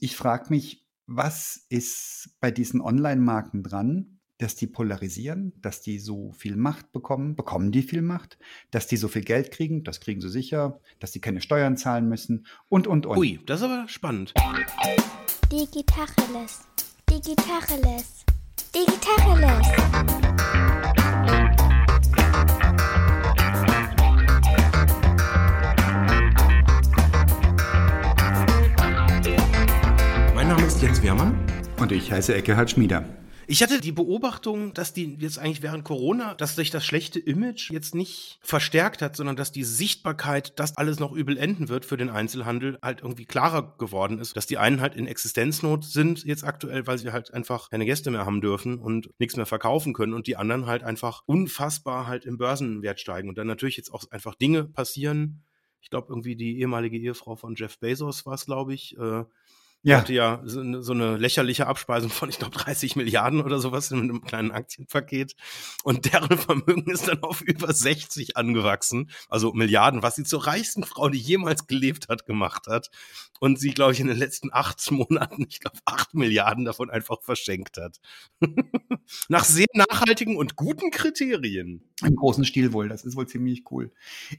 Ich frage mich, was ist bei diesen Online-Marken dran, dass die polarisieren, dass die so viel Macht bekommen, bekommen die viel Macht, dass die so viel Geld kriegen, das kriegen sie sicher, dass die keine Steuern zahlen müssen und, und, und. Ui, das ist aber spannend. Digitacheles. Digitacheles. Digitacheles. Ist Jens Wehrmann. Und ich heiße Eckehard Schmieder. Ich hatte die Beobachtung, dass die jetzt eigentlich während Corona, dass sich das schlechte Image jetzt nicht verstärkt hat, sondern dass die Sichtbarkeit, dass alles noch übel enden wird für den Einzelhandel, halt irgendwie klarer geworden ist. Dass die einen halt in Existenznot sind jetzt aktuell, weil sie halt einfach keine Gäste mehr haben dürfen und nichts mehr verkaufen können und die anderen halt einfach unfassbar halt im Börsenwert steigen und dann natürlich jetzt auch einfach Dinge passieren. Ich glaube, irgendwie die ehemalige Ehefrau von Jeff Bezos war es, glaube ich, äh, ja. hatte ja so eine, so eine lächerliche Abspeisung von, ich glaube, 30 Milliarden oder sowas in einem kleinen Aktienpaket. Und deren Vermögen ist dann auf über 60 angewachsen. Also Milliarden, was sie zur reichsten Frau, die jemals gelebt hat, gemacht hat. Und sie, glaube ich, in den letzten acht Monaten, ich glaube, acht Milliarden davon einfach verschenkt hat. Nach sehr nachhaltigen und guten Kriterien. Im großen Stil wohl, das ist wohl ziemlich cool.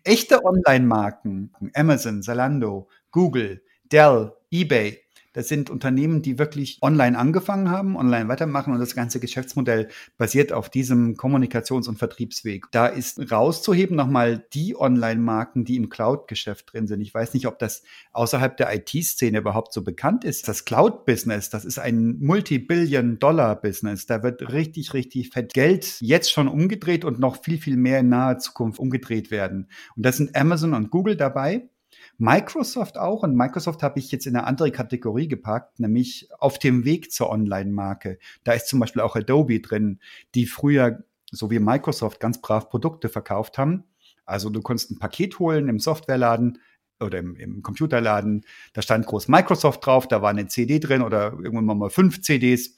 Echte Online-Marken, Amazon, Zalando, Google, Dell, eBay, das sind Unternehmen, die wirklich online angefangen haben, online weitermachen und das ganze Geschäftsmodell basiert auf diesem Kommunikations- und Vertriebsweg. Da ist rauszuheben nochmal die Online-Marken, die im Cloud-Geschäft drin sind. Ich weiß nicht, ob das außerhalb der IT-Szene überhaupt so bekannt ist. Das Cloud-Business, das ist ein Multi-Billion-Dollar-Business. Da wird richtig, richtig fett Geld jetzt schon umgedreht und noch viel, viel mehr in naher Zukunft umgedreht werden. Und da sind Amazon und Google dabei. Microsoft auch und Microsoft habe ich jetzt in eine andere Kategorie gepackt, nämlich auf dem Weg zur Online-Marke. Da ist zum Beispiel auch Adobe drin, die früher, so wie Microsoft, ganz brav Produkte verkauft haben. Also du konntest ein Paket holen im Softwareladen oder im, im Computerladen, da stand groß Microsoft drauf, da war eine CD drin oder irgendwann mal fünf CDs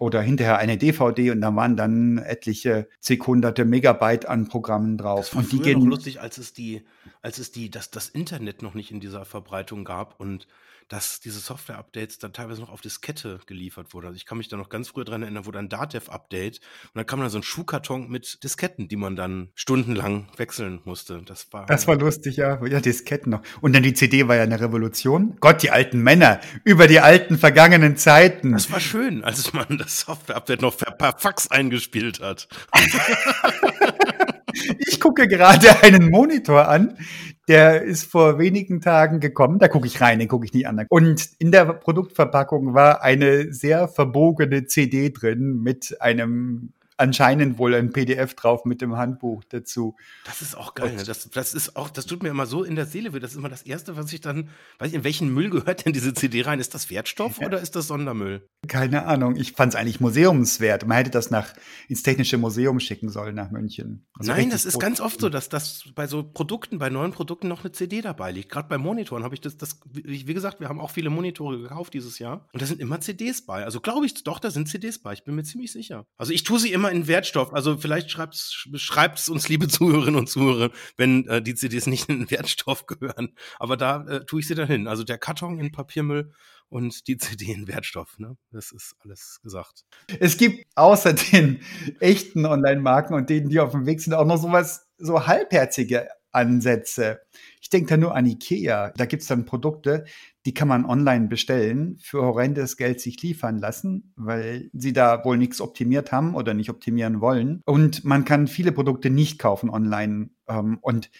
oder hinterher eine DVD und da waren dann etliche zig hunderte Megabyte an Programmen drauf. Das war und die gehen noch lustig, als es die, als es die, dass das Internet noch nicht in dieser Verbreitung gab und dass diese Software-Updates dann teilweise noch auf Diskette geliefert wurden. Also ich kann mich da noch ganz früh dran erinnern, wo dann Datev-Update und dann kam dann so ein Schuhkarton mit Disketten, die man dann stundenlang wechseln musste. Das war, das war lustig, ja. Ja, Disketten noch. Und dann die CD war ja eine Revolution. Gott, die alten Männer über die alten vergangenen Zeiten. Das war schön, als man das Software-Update noch per Fax eingespielt hat. Ich gucke gerade einen Monitor an, der ist vor wenigen Tagen gekommen. Da gucke ich rein, den gucke ich nie an. Und in der Produktverpackung war eine sehr verbogene CD drin mit einem anscheinend wohl ein PDF drauf mit dem Handbuch dazu. Das ist auch geil. Ne? Das, das ist auch, das tut mir immer so in der Seele weh. Das ist immer das Erste, was ich dann, weiß ich, in welchen Müll gehört denn diese CD rein? Ist das Wertstoff ja. oder ist das Sondermüll? Keine Ahnung. Ich fand es eigentlich museumswert. Man hätte das nach ins Technische Museum schicken sollen nach München. Also Nein, das ist ganz oft so, dass das bei so Produkten, bei neuen Produkten noch eine CD dabei liegt. Gerade bei Monitoren habe ich das, das, wie gesagt, wir haben auch viele Monitore gekauft dieses Jahr und da sind immer CDs bei. Also glaube ich doch, da sind CDs bei. Ich bin mir ziemlich sicher. Also ich tue sie immer in Wertstoff. Also vielleicht schreibt es uns, liebe Zuhörerinnen und Zuhörer, wenn äh, die CDs nicht in den Wertstoff gehören. Aber da äh, tue ich sie dann hin. Also der Karton in Papiermüll und die CD in Wertstoff. Ne? Das ist alles gesagt. Es gibt außer den echten Online-Marken und denen, die auf dem Weg sind, auch noch sowas, so halbherzige Ansätze. Ich denke da nur an Ikea. Da gibt es dann Produkte, die kann man online bestellen, für horrendes Geld sich liefern lassen, weil sie da wohl nichts optimiert haben oder nicht optimieren wollen. Und man kann viele Produkte nicht kaufen online. Ähm, und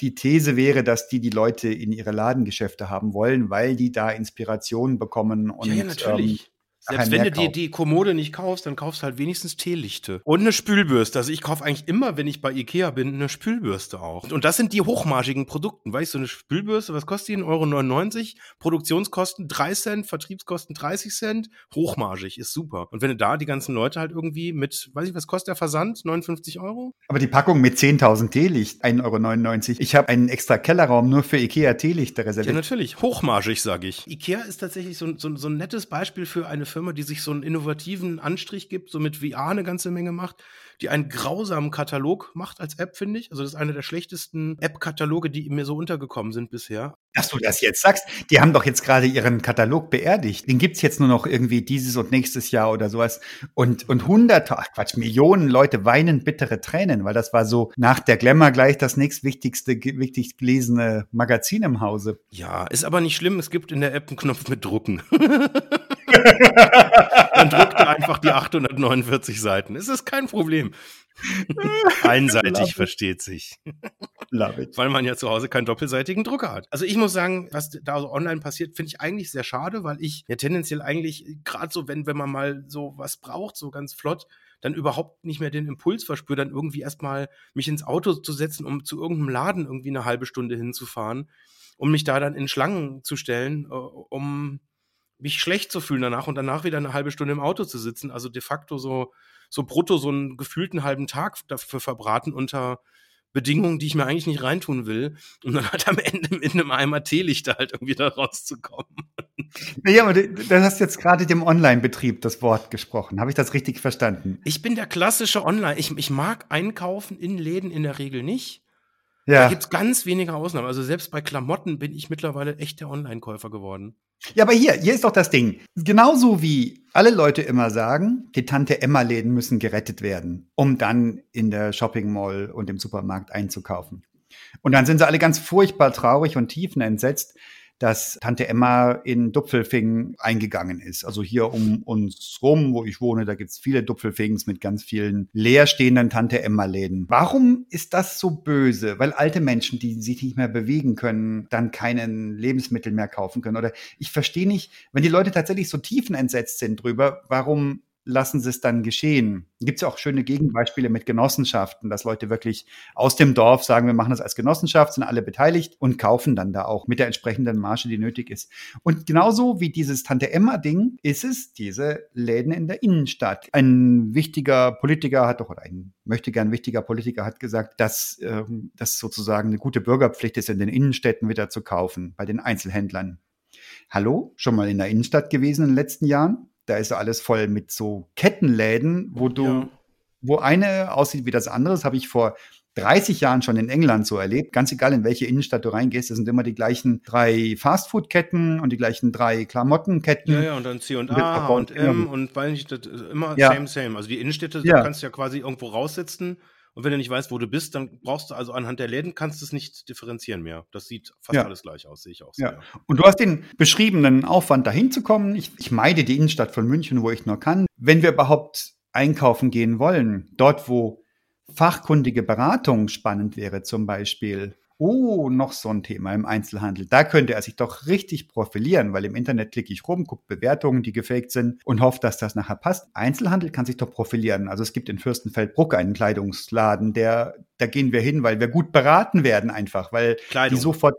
die These wäre, dass die die Leute in ihre Ladengeschäfte haben wollen, weil die da Inspiration bekommen und ja, ja, natürlich. Ähm, selbst wenn du dir die Kommode nicht kaufst, dann kaufst du halt wenigstens Teelichte. Und eine Spülbürste. Also ich kaufe eigentlich immer, wenn ich bei Ikea bin, eine Spülbürste auch. Und das sind die hochmargigen Produkte. Weißt du, eine Spülbürste, was kostet die? 1,99 Euro? Produktionskosten 3 Cent, Vertriebskosten 30 Cent. Hochmargig, ist super. Und wenn du da die ganzen Leute halt irgendwie mit, weiß ich, was kostet der Versand? 59 Euro? Aber die Packung mit 10.000 Teelicht, 1,99 Euro. Ich habe einen extra Kellerraum nur für Ikea Teelichte reserviert. Ja, natürlich. Hochmargig, sage ich. Ikea ist tatsächlich so, so, so ein nettes Beispiel für eine Firma, die sich so einen innovativen Anstrich gibt, so mit VR eine ganze Menge macht, die einen grausamen Katalog macht als App, finde ich. Also das ist einer der schlechtesten App-Kataloge, die mir so untergekommen sind bisher. Dass du das jetzt sagst, die haben doch jetzt gerade ihren Katalog beerdigt. Den gibt's jetzt nur noch irgendwie dieses und nächstes Jahr oder sowas. Und, und hunderte, ach Quatsch, Millionen Leute weinen bittere Tränen, weil das war so nach der Glamour gleich das nächstwichtigste, wichtig gelesene Magazin im Hause. Ja, ist aber nicht schlimm. Es gibt in der App einen Knopf mit Drucken. Dann druckt er einfach die 849 Seiten. Es ist kein Problem. Einseitig versteht sich. Weil man ja zu Hause keinen doppelseitigen Drucker hat. Also ich muss sagen, was da so online passiert, finde ich eigentlich sehr schade, weil ich ja tendenziell eigentlich, gerade so, wenn, wenn man mal so was braucht, so ganz flott, dann überhaupt nicht mehr den Impuls verspüre, dann irgendwie erstmal mich ins Auto zu setzen, um zu irgendeinem Laden irgendwie eine halbe Stunde hinzufahren, um mich da dann in Schlangen zu stellen, äh, um mich schlecht zu fühlen danach und danach wieder eine halbe Stunde im Auto zu sitzen. Also de facto so, so brutto so einen gefühlten halben Tag dafür verbraten unter Bedingungen, die ich mir eigentlich nicht reintun will, um dann halt am Ende mit einem Eimer Teelichter halt irgendwie da rauszukommen. Naja, aber du, hast jetzt gerade dem Online-Betrieb das Wort gesprochen. Habe ich das richtig verstanden? Ich bin der klassische Online. Ich, ich mag einkaufen in Läden in der Regel nicht. Ja. Da gibt's ganz wenige Ausnahmen. Also selbst bei Klamotten bin ich mittlerweile echt der Online-Käufer geworden. Ja, aber hier, hier ist doch das Ding. Genauso wie alle Leute immer sagen, die Tante Emma-Läden müssen gerettet werden, um dann in der Shopping Mall und im Supermarkt einzukaufen. Und dann sind sie alle ganz furchtbar traurig und tiefenentsetzt, dass Tante Emma in Dupfelfingen eingegangen ist. Also hier um uns rum, wo ich wohne, da gibt's viele Dupfelfings mit ganz vielen leerstehenden Tante Emma-Läden. Warum ist das so böse? Weil alte Menschen, die sich nicht mehr bewegen können, dann keinen Lebensmittel mehr kaufen können. Oder ich verstehe nicht, wenn die Leute tatsächlich so tiefenentsetzt sind drüber, warum lassen sie es dann geschehen. Gibt es ja auch schöne Gegenbeispiele mit Genossenschaften, dass Leute wirklich aus dem Dorf sagen, wir machen das als Genossenschaft, sind alle beteiligt und kaufen dann da auch mit der entsprechenden Marge, die nötig ist. Und genauso wie dieses Tante Emma-Ding ist es diese Läden in der Innenstadt. Ein wichtiger Politiker hat doch, oder ein möchte gern wichtiger Politiker hat gesagt, dass äh, das sozusagen eine gute Bürgerpflicht ist, in den Innenstädten wieder zu kaufen, bei den Einzelhändlern. Hallo, schon mal in der Innenstadt gewesen in den letzten Jahren? Da ist alles voll mit so Kettenläden, wo du, ja. wo eine aussieht wie das andere. Das habe ich vor 30 Jahren schon in England so erlebt. Ganz egal, in welche Innenstadt du reingehst, es sind immer die gleichen drei Fastfood-Ketten und die gleichen drei Klamottenketten. Ja, ja, und dann C und A und M und weil nicht, das ist immer ja. same, same. Also die Innenstädte, ja. du kannst ja quasi irgendwo raussitzen und wenn du nicht weißt, wo du bist, dann brauchst du also anhand der Läden kannst du es nicht differenzieren mehr. Das sieht fast ja. alles gleich aus, sehe ich auch so. Ja. Und du hast den beschriebenen Aufwand, dahin zu kommen. Ich, ich meide die Innenstadt von München, wo ich nur kann. Wenn wir überhaupt einkaufen gehen wollen, dort, wo fachkundige Beratung spannend wäre, zum Beispiel, Oh, noch so ein Thema im Einzelhandel. Da könnte er sich doch richtig profilieren, weil im Internet klicke ich rum, gucke Bewertungen, die gefaked sind und hoffe, dass das nachher passt. Einzelhandel kann sich doch profilieren. Also es gibt in Fürstenfeldbruck einen Kleidungsladen, der, da gehen wir hin, weil wir gut beraten werden einfach, weil Kleidung. die sofort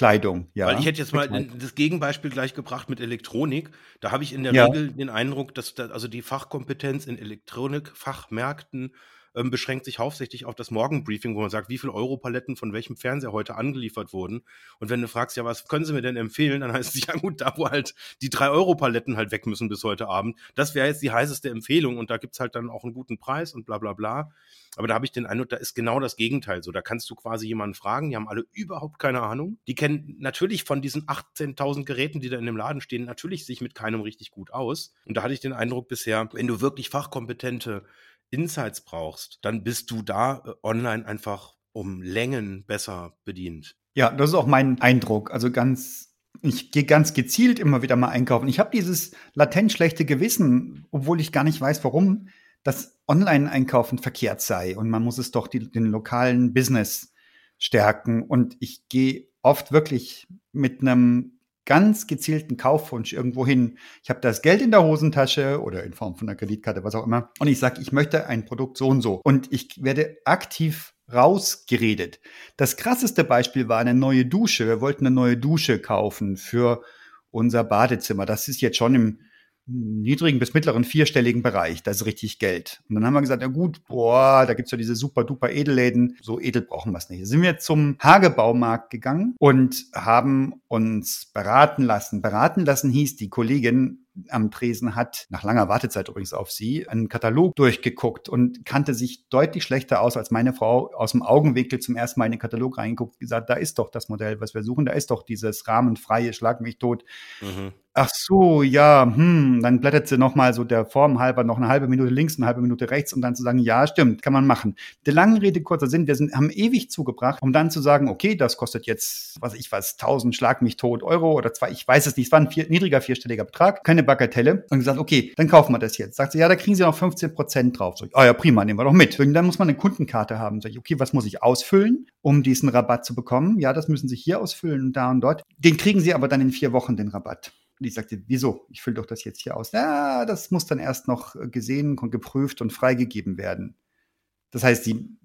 Kleidung, ja. Weil ich hätte jetzt mal das Gegenbeispiel gleich gebracht mit Elektronik. Da habe ich in der ja. Regel den Eindruck, dass da, also die Fachkompetenz in Elektronikfachmärkten ähm, beschränkt sich hauptsächlich auf das Morgenbriefing, wo man sagt, wie viele Europaletten von welchem Fernseher heute angeliefert wurden. Und wenn du fragst, ja, was können Sie mir denn empfehlen, dann heißt es ja gut, da wo halt die drei Europaletten halt weg müssen bis heute Abend. Das wäre jetzt die heißeste Empfehlung und da gibt's halt dann auch einen guten Preis und bla bla bla. Aber da habe ich den Eindruck, da ist genau das Gegenteil so. Da kannst du quasi jemanden fragen, die haben alle überhaupt keine Ahnung. Die kennen natürlich von diesen 18.000 Geräten, die da in dem Laden stehen, natürlich sich mit keinem richtig gut aus. Und da hatte ich den Eindruck bisher, wenn du wirklich fachkompetente Insights brauchst, dann bist du da äh, online einfach um Längen besser bedient. Ja, das ist auch mein Eindruck. Also ganz, ich gehe ganz gezielt immer wieder mal einkaufen. Ich habe dieses latent schlechte Gewissen, obwohl ich gar nicht weiß, warum, dass Online-Einkaufen verkehrt sei und man muss es doch die, den lokalen Business stärken. Und ich gehe oft wirklich mit einem ganz gezielten Kaufwunsch irgendwo hin. Ich habe das Geld in der Hosentasche oder in Form von einer Kreditkarte, was auch immer. Und ich sage, ich möchte ein Produkt so und so. Und ich werde aktiv rausgeredet. Das krasseste Beispiel war eine neue Dusche. Wir wollten eine neue Dusche kaufen für unser Badezimmer. Das ist jetzt schon im niedrigen bis mittleren vierstelligen Bereich. Das ist richtig Geld. Und dann haben wir gesagt, ja gut, boah, da gibt's ja diese super duper Edelläden. So edel brauchen wir es nicht. Sind wir zum Hagebaumarkt gegangen und haben uns beraten lassen. Beraten lassen hieß, die Kollegin am Tresen hat, nach langer Wartezeit übrigens auf sie, einen Katalog durchgeguckt und kannte sich deutlich schlechter aus als meine Frau aus dem Augenwinkel zum ersten Mal in den Katalog reingeguckt und gesagt, da ist doch das Modell, was wir suchen, da ist doch dieses rahmenfreie Schlag mich tot. Mhm. Ach so, ja, hm, dann blättert sie nochmal so der Form halber noch eine halbe Minute links, eine halbe Minute rechts, um dann zu sagen, ja, stimmt, kann man machen. Der langen Rede, kurzer Sinn, wir sind, haben ewig zugebracht, um dann zu sagen, okay, das kostet jetzt, was ich weiß, 1000 Schlag mich tot Euro oder zwei, ich weiß es nicht, es war ein vier, niedriger vierstelliger Betrag, keine Bagatelle. Und gesagt, okay, dann kaufen wir das jetzt. Sagt sie, ja, da kriegen sie noch 15 Prozent drauf. So, ah ja, prima, nehmen wir doch mit. Und dann muss man eine Kundenkarte haben. Sag ich, okay, was muss ich ausfüllen, um diesen Rabatt zu bekommen? Ja, das müssen Sie hier ausfüllen und da und dort. Den kriegen Sie aber dann in vier Wochen, den Rabatt. Und ich sagte, wieso? Ich fülle doch das jetzt hier aus. Ja, das muss dann erst noch gesehen und geprüft und freigegeben werden. Das heißt, die,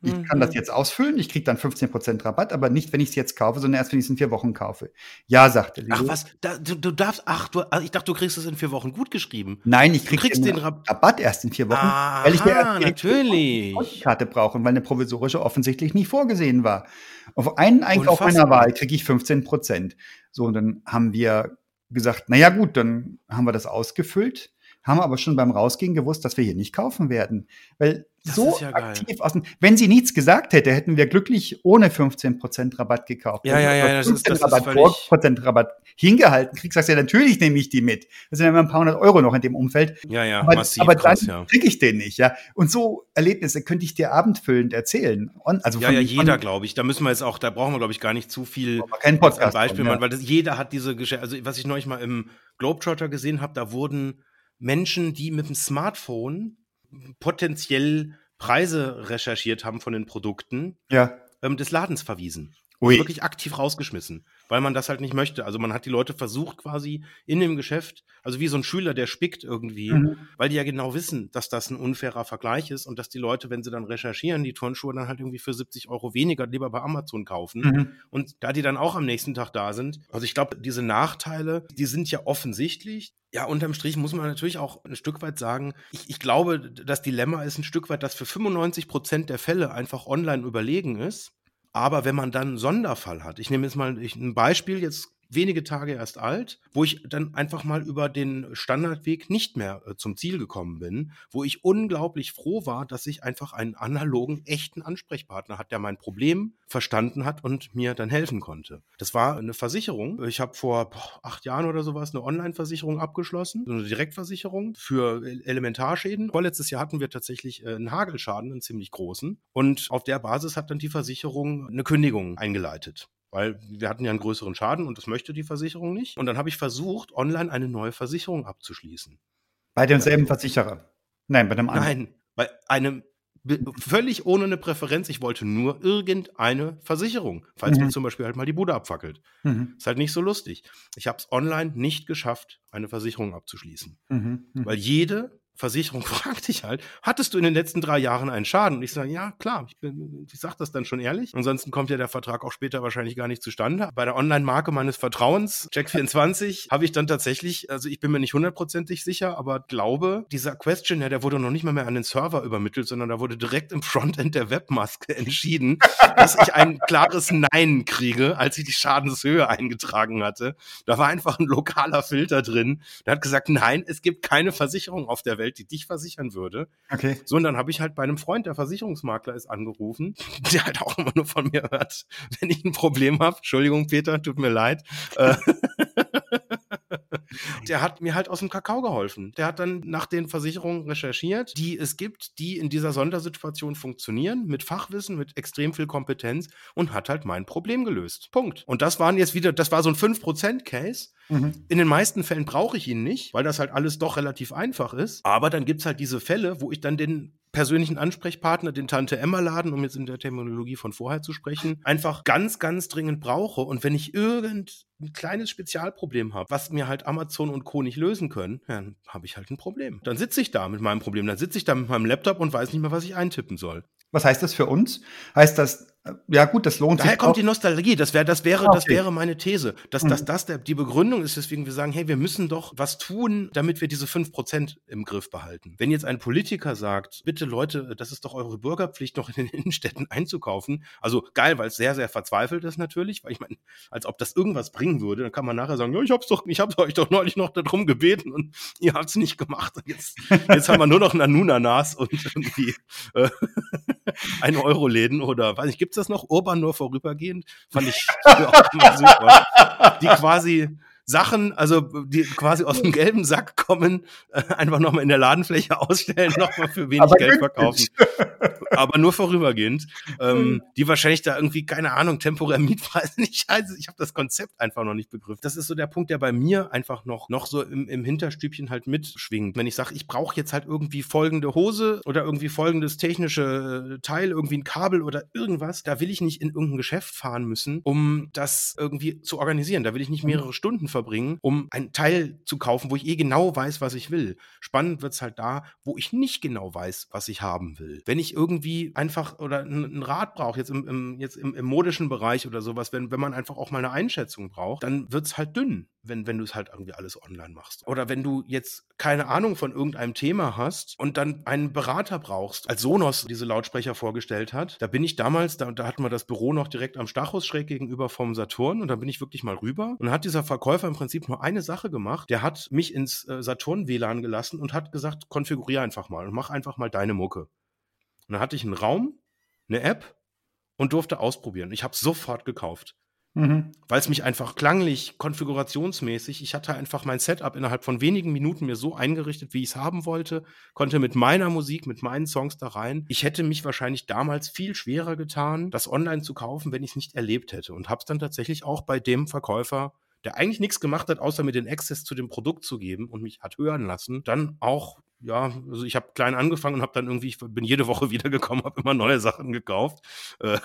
ich mhm. kann das mhm. jetzt ausfüllen, ich kriege dann 15% Rabatt, aber nicht, wenn ich es jetzt kaufe, sondern erst, wenn ich es in vier Wochen kaufe. Ja, sagte Leo. Ach was, da, du, du, darfst, ach, du, also ich dachte, du kriegst es in vier Wochen gut geschrieben. Nein, ich krieg den, den Rab Rabatt erst in vier Wochen, Aha, weil ich ja natürlich. eine Karte brauche, weil eine provisorische offensichtlich nicht vorgesehen war. Auf einen Einkauf meiner Wahl kriege ich 15%. So, und dann haben wir gesagt, na ja gut, dann haben wir das ausgefüllt, haben aber schon beim Rausgehen gewusst, dass wir hier nicht kaufen werden. Weil das so ja aktiv aus dem, wenn sie nichts gesagt hätte, hätten wir glücklich ohne 15% Rabatt gekauft. Ja, ja, ja, das ist, das Rabatt, ist völlig... Prozent Rabatt hingehalten kriegst, sagst du ja, natürlich nehme ich die mit. Das sind ja immer ein paar hundert Euro noch in dem Umfeld. Ja, ja, aber, massiv aber krass, dann ja. kriege ich den nicht, ja. Und so Erlebnisse könnte ich dir abendfüllend erzählen. Und, also ja, ja, jeder, glaube ich. Da müssen wir jetzt auch, da brauchen wir, glaube ich, gar nicht zu viel kein Podcast Beispiel, von, ja. weil das, jeder hat diese Geschichte, also was ich neulich mal im Globetrotter gesehen habe, da wurden Menschen, die mit dem Smartphone potenziell Preise recherchiert haben von den Produkten, ja. ähm, des Ladens verwiesen. Ui. Wirklich aktiv rausgeschmissen weil man das halt nicht möchte. Also man hat die Leute versucht quasi in dem Geschäft, also wie so ein Schüler, der spickt irgendwie, mhm. weil die ja genau wissen, dass das ein unfairer Vergleich ist und dass die Leute, wenn sie dann recherchieren, die Turnschuhe dann halt irgendwie für 70 Euro weniger lieber bei Amazon kaufen. Mhm. Und da die dann auch am nächsten Tag da sind, also ich glaube, diese Nachteile, die sind ja offensichtlich. Ja, unterm Strich muss man natürlich auch ein Stück weit sagen, ich, ich glaube, das Dilemma ist ein Stück weit, dass für 95 Prozent der Fälle einfach online überlegen ist. Aber wenn man dann einen Sonderfall hat, ich nehme jetzt mal ein Beispiel, jetzt wenige Tage erst alt, wo ich dann einfach mal über den Standardweg nicht mehr äh, zum Ziel gekommen bin, wo ich unglaublich froh war, dass ich einfach einen analogen, echten Ansprechpartner hat, der mein Problem verstanden hat und mir dann helfen konnte. Das war eine Versicherung. Ich habe vor boah, acht Jahren oder sowas eine Online-Versicherung abgeschlossen, eine Direktversicherung für Elementarschäden. Vorletztes Jahr hatten wir tatsächlich äh, einen Hagelschaden, einen ziemlich großen. Und auf der Basis hat dann die Versicherung eine Kündigung eingeleitet. Weil wir hatten ja einen größeren Schaden und das möchte die Versicherung nicht. Und dann habe ich versucht, online eine neue Versicherung abzuschließen. Bei demselben Versicherer? Nein, bei einem anderen. Nein, bei einem völlig ohne eine Präferenz. Ich wollte nur irgendeine Versicherung, falls mhm. mir zum Beispiel halt mal die Bude abfackelt. Mhm. Ist halt nicht so lustig. Ich habe es online nicht geschafft, eine Versicherung abzuschließen. Mhm. mhm. Weil jede Versicherung fragt dich halt, hattest du in den letzten drei Jahren einen Schaden? Und ich sage, ja, klar, ich, bin, ich sage das dann schon ehrlich. Ansonsten kommt ja der Vertrag auch später wahrscheinlich gar nicht zustande. Bei der Online-Marke meines Vertrauens, Check24, habe ich dann tatsächlich, also ich bin mir nicht hundertprozentig sicher, aber glaube, dieser Questionnaire, der wurde noch nicht mal mehr an den Server übermittelt, sondern da wurde direkt im Frontend der Webmaske entschieden, dass ich ein klares Nein kriege, als ich die Schadenshöhe eingetragen hatte. Da war einfach ein lokaler Filter drin. Der hat gesagt, nein, es gibt keine Versicherung auf der Welt, Welt, die dich versichern würde. Okay. So, und dann habe ich halt bei einem Freund, der Versicherungsmakler ist, angerufen, der halt auch immer nur von mir hört, wenn ich ein Problem habe. Entschuldigung, Peter, tut mir leid. Der hat mir halt aus dem Kakao geholfen. Der hat dann nach den Versicherungen recherchiert, die es gibt, die in dieser Sondersituation funktionieren, mit Fachwissen, mit extrem viel Kompetenz und hat halt mein Problem gelöst. Punkt. Und das waren jetzt wieder, das war so ein 5%-Case. Mhm. In den meisten Fällen brauche ich ihn nicht, weil das halt alles doch relativ einfach ist. Aber dann gibt es halt diese Fälle, wo ich dann den persönlichen Ansprechpartner, den Tante Emma Laden, um jetzt in der Terminologie von vorher zu sprechen, einfach ganz, ganz dringend brauche. Und wenn ich irgendein kleines Spezialproblem habe, was mir halt Amazon und Co. nicht lösen können, dann habe ich halt ein Problem. Dann sitze ich da mit meinem Problem, dann sitze ich da mit meinem Laptop und weiß nicht mehr, was ich eintippen soll. Was heißt das für uns? Heißt das, ja gut, das lohnt Daher sich. Daher kommt die Nostalgie. Das wäre, das wäre, okay. das wäre meine These. Dass, mhm. dass das der, die Begründung ist, weswegen wir sagen, hey, wir müssen doch was tun, damit wir diese fünf Prozent im Griff behalten. Wenn jetzt ein Politiker sagt, bitte Leute, das ist doch eure Bürgerpflicht, noch in den Innenstädten einzukaufen. Also geil, weil es sehr, sehr verzweifelt ist natürlich, weil ich meine, als ob das irgendwas bringen würde, dann kann man nachher sagen, ja, ich hab's doch, ich hab euch doch neulich noch darum gebeten und ihr habt's nicht gemacht. Und jetzt, jetzt haben wir nur noch Nanunanas und irgendwie äh, ein Euro Läden oder weiß nicht, gibt's das noch? Urban nur vorübergehend? Fand ich auch super. Die quasi Sachen, also die quasi aus dem gelben Sack kommen, äh, einfach nochmal in der Ladenfläche ausstellen, nochmal für wenig Geld verkaufen. Aber nur vorübergehend. Ähm, hm. die wahrscheinlich da irgendwie, keine Ahnung, temporär Mietpreise nicht heißen. Ich habe das Konzept einfach noch nicht begriffen. Das ist so der Punkt, der bei mir einfach noch, noch so im, im Hinterstübchen halt mitschwingt. Wenn ich sage, ich brauche jetzt halt irgendwie folgende Hose oder irgendwie folgendes technische äh, Teil, irgendwie ein Kabel oder irgendwas, da will ich nicht in irgendein Geschäft fahren müssen, um das irgendwie zu organisieren. Da will ich nicht hm. mehrere Stunden verbringen, um ein Teil zu kaufen, wo ich eh genau weiß, was ich will. Spannend wird's halt da, wo ich nicht genau weiß, was ich haben will. Wenn ich irgendwie einfach oder ein, Rat brauche, jetzt im, im jetzt im, im, modischen Bereich oder sowas, wenn, wenn man einfach auch mal eine Einschätzung braucht, dann wird's halt dünn wenn, wenn du es halt irgendwie alles online machst. Oder wenn du jetzt keine Ahnung von irgendeinem Thema hast und dann einen Berater brauchst, als Sonos diese Lautsprecher vorgestellt hat, da bin ich damals, da, da hatten wir das Büro noch direkt am Stachus schräg gegenüber vom Saturn und da bin ich wirklich mal rüber und hat dieser Verkäufer im Prinzip nur eine Sache gemacht. Der hat mich ins äh, Saturn-WLAN gelassen und hat gesagt, konfigurier einfach mal und mach einfach mal deine Mucke. Und dann hatte ich einen Raum, eine App und durfte ausprobieren. Ich habe sofort gekauft. Mhm. Weil es mich einfach klanglich, konfigurationsmäßig, ich hatte einfach mein Setup innerhalb von wenigen Minuten mir so eingerichtet, wie ich es haben wollte, konnte mit meiner Musik, mit meinen Songs da rein. Ich hätte mich wahrscheinlich damals viel schwerer getan, das online zu kaufen, wenn ich es nicht erlebt hätte. Und habe es dann tatsächlich auch bei dem Verkäufer der eigentlich nichts gemacht hat, außer mir den Access zu dem Produkt zu geben und mich hat hören lassen, dann auch ja, also ich habe klein angefangen und habe dann irgendwie, ich bin jede Woche wiedergekommen, habe immer neue Sachen gekauft. Äh.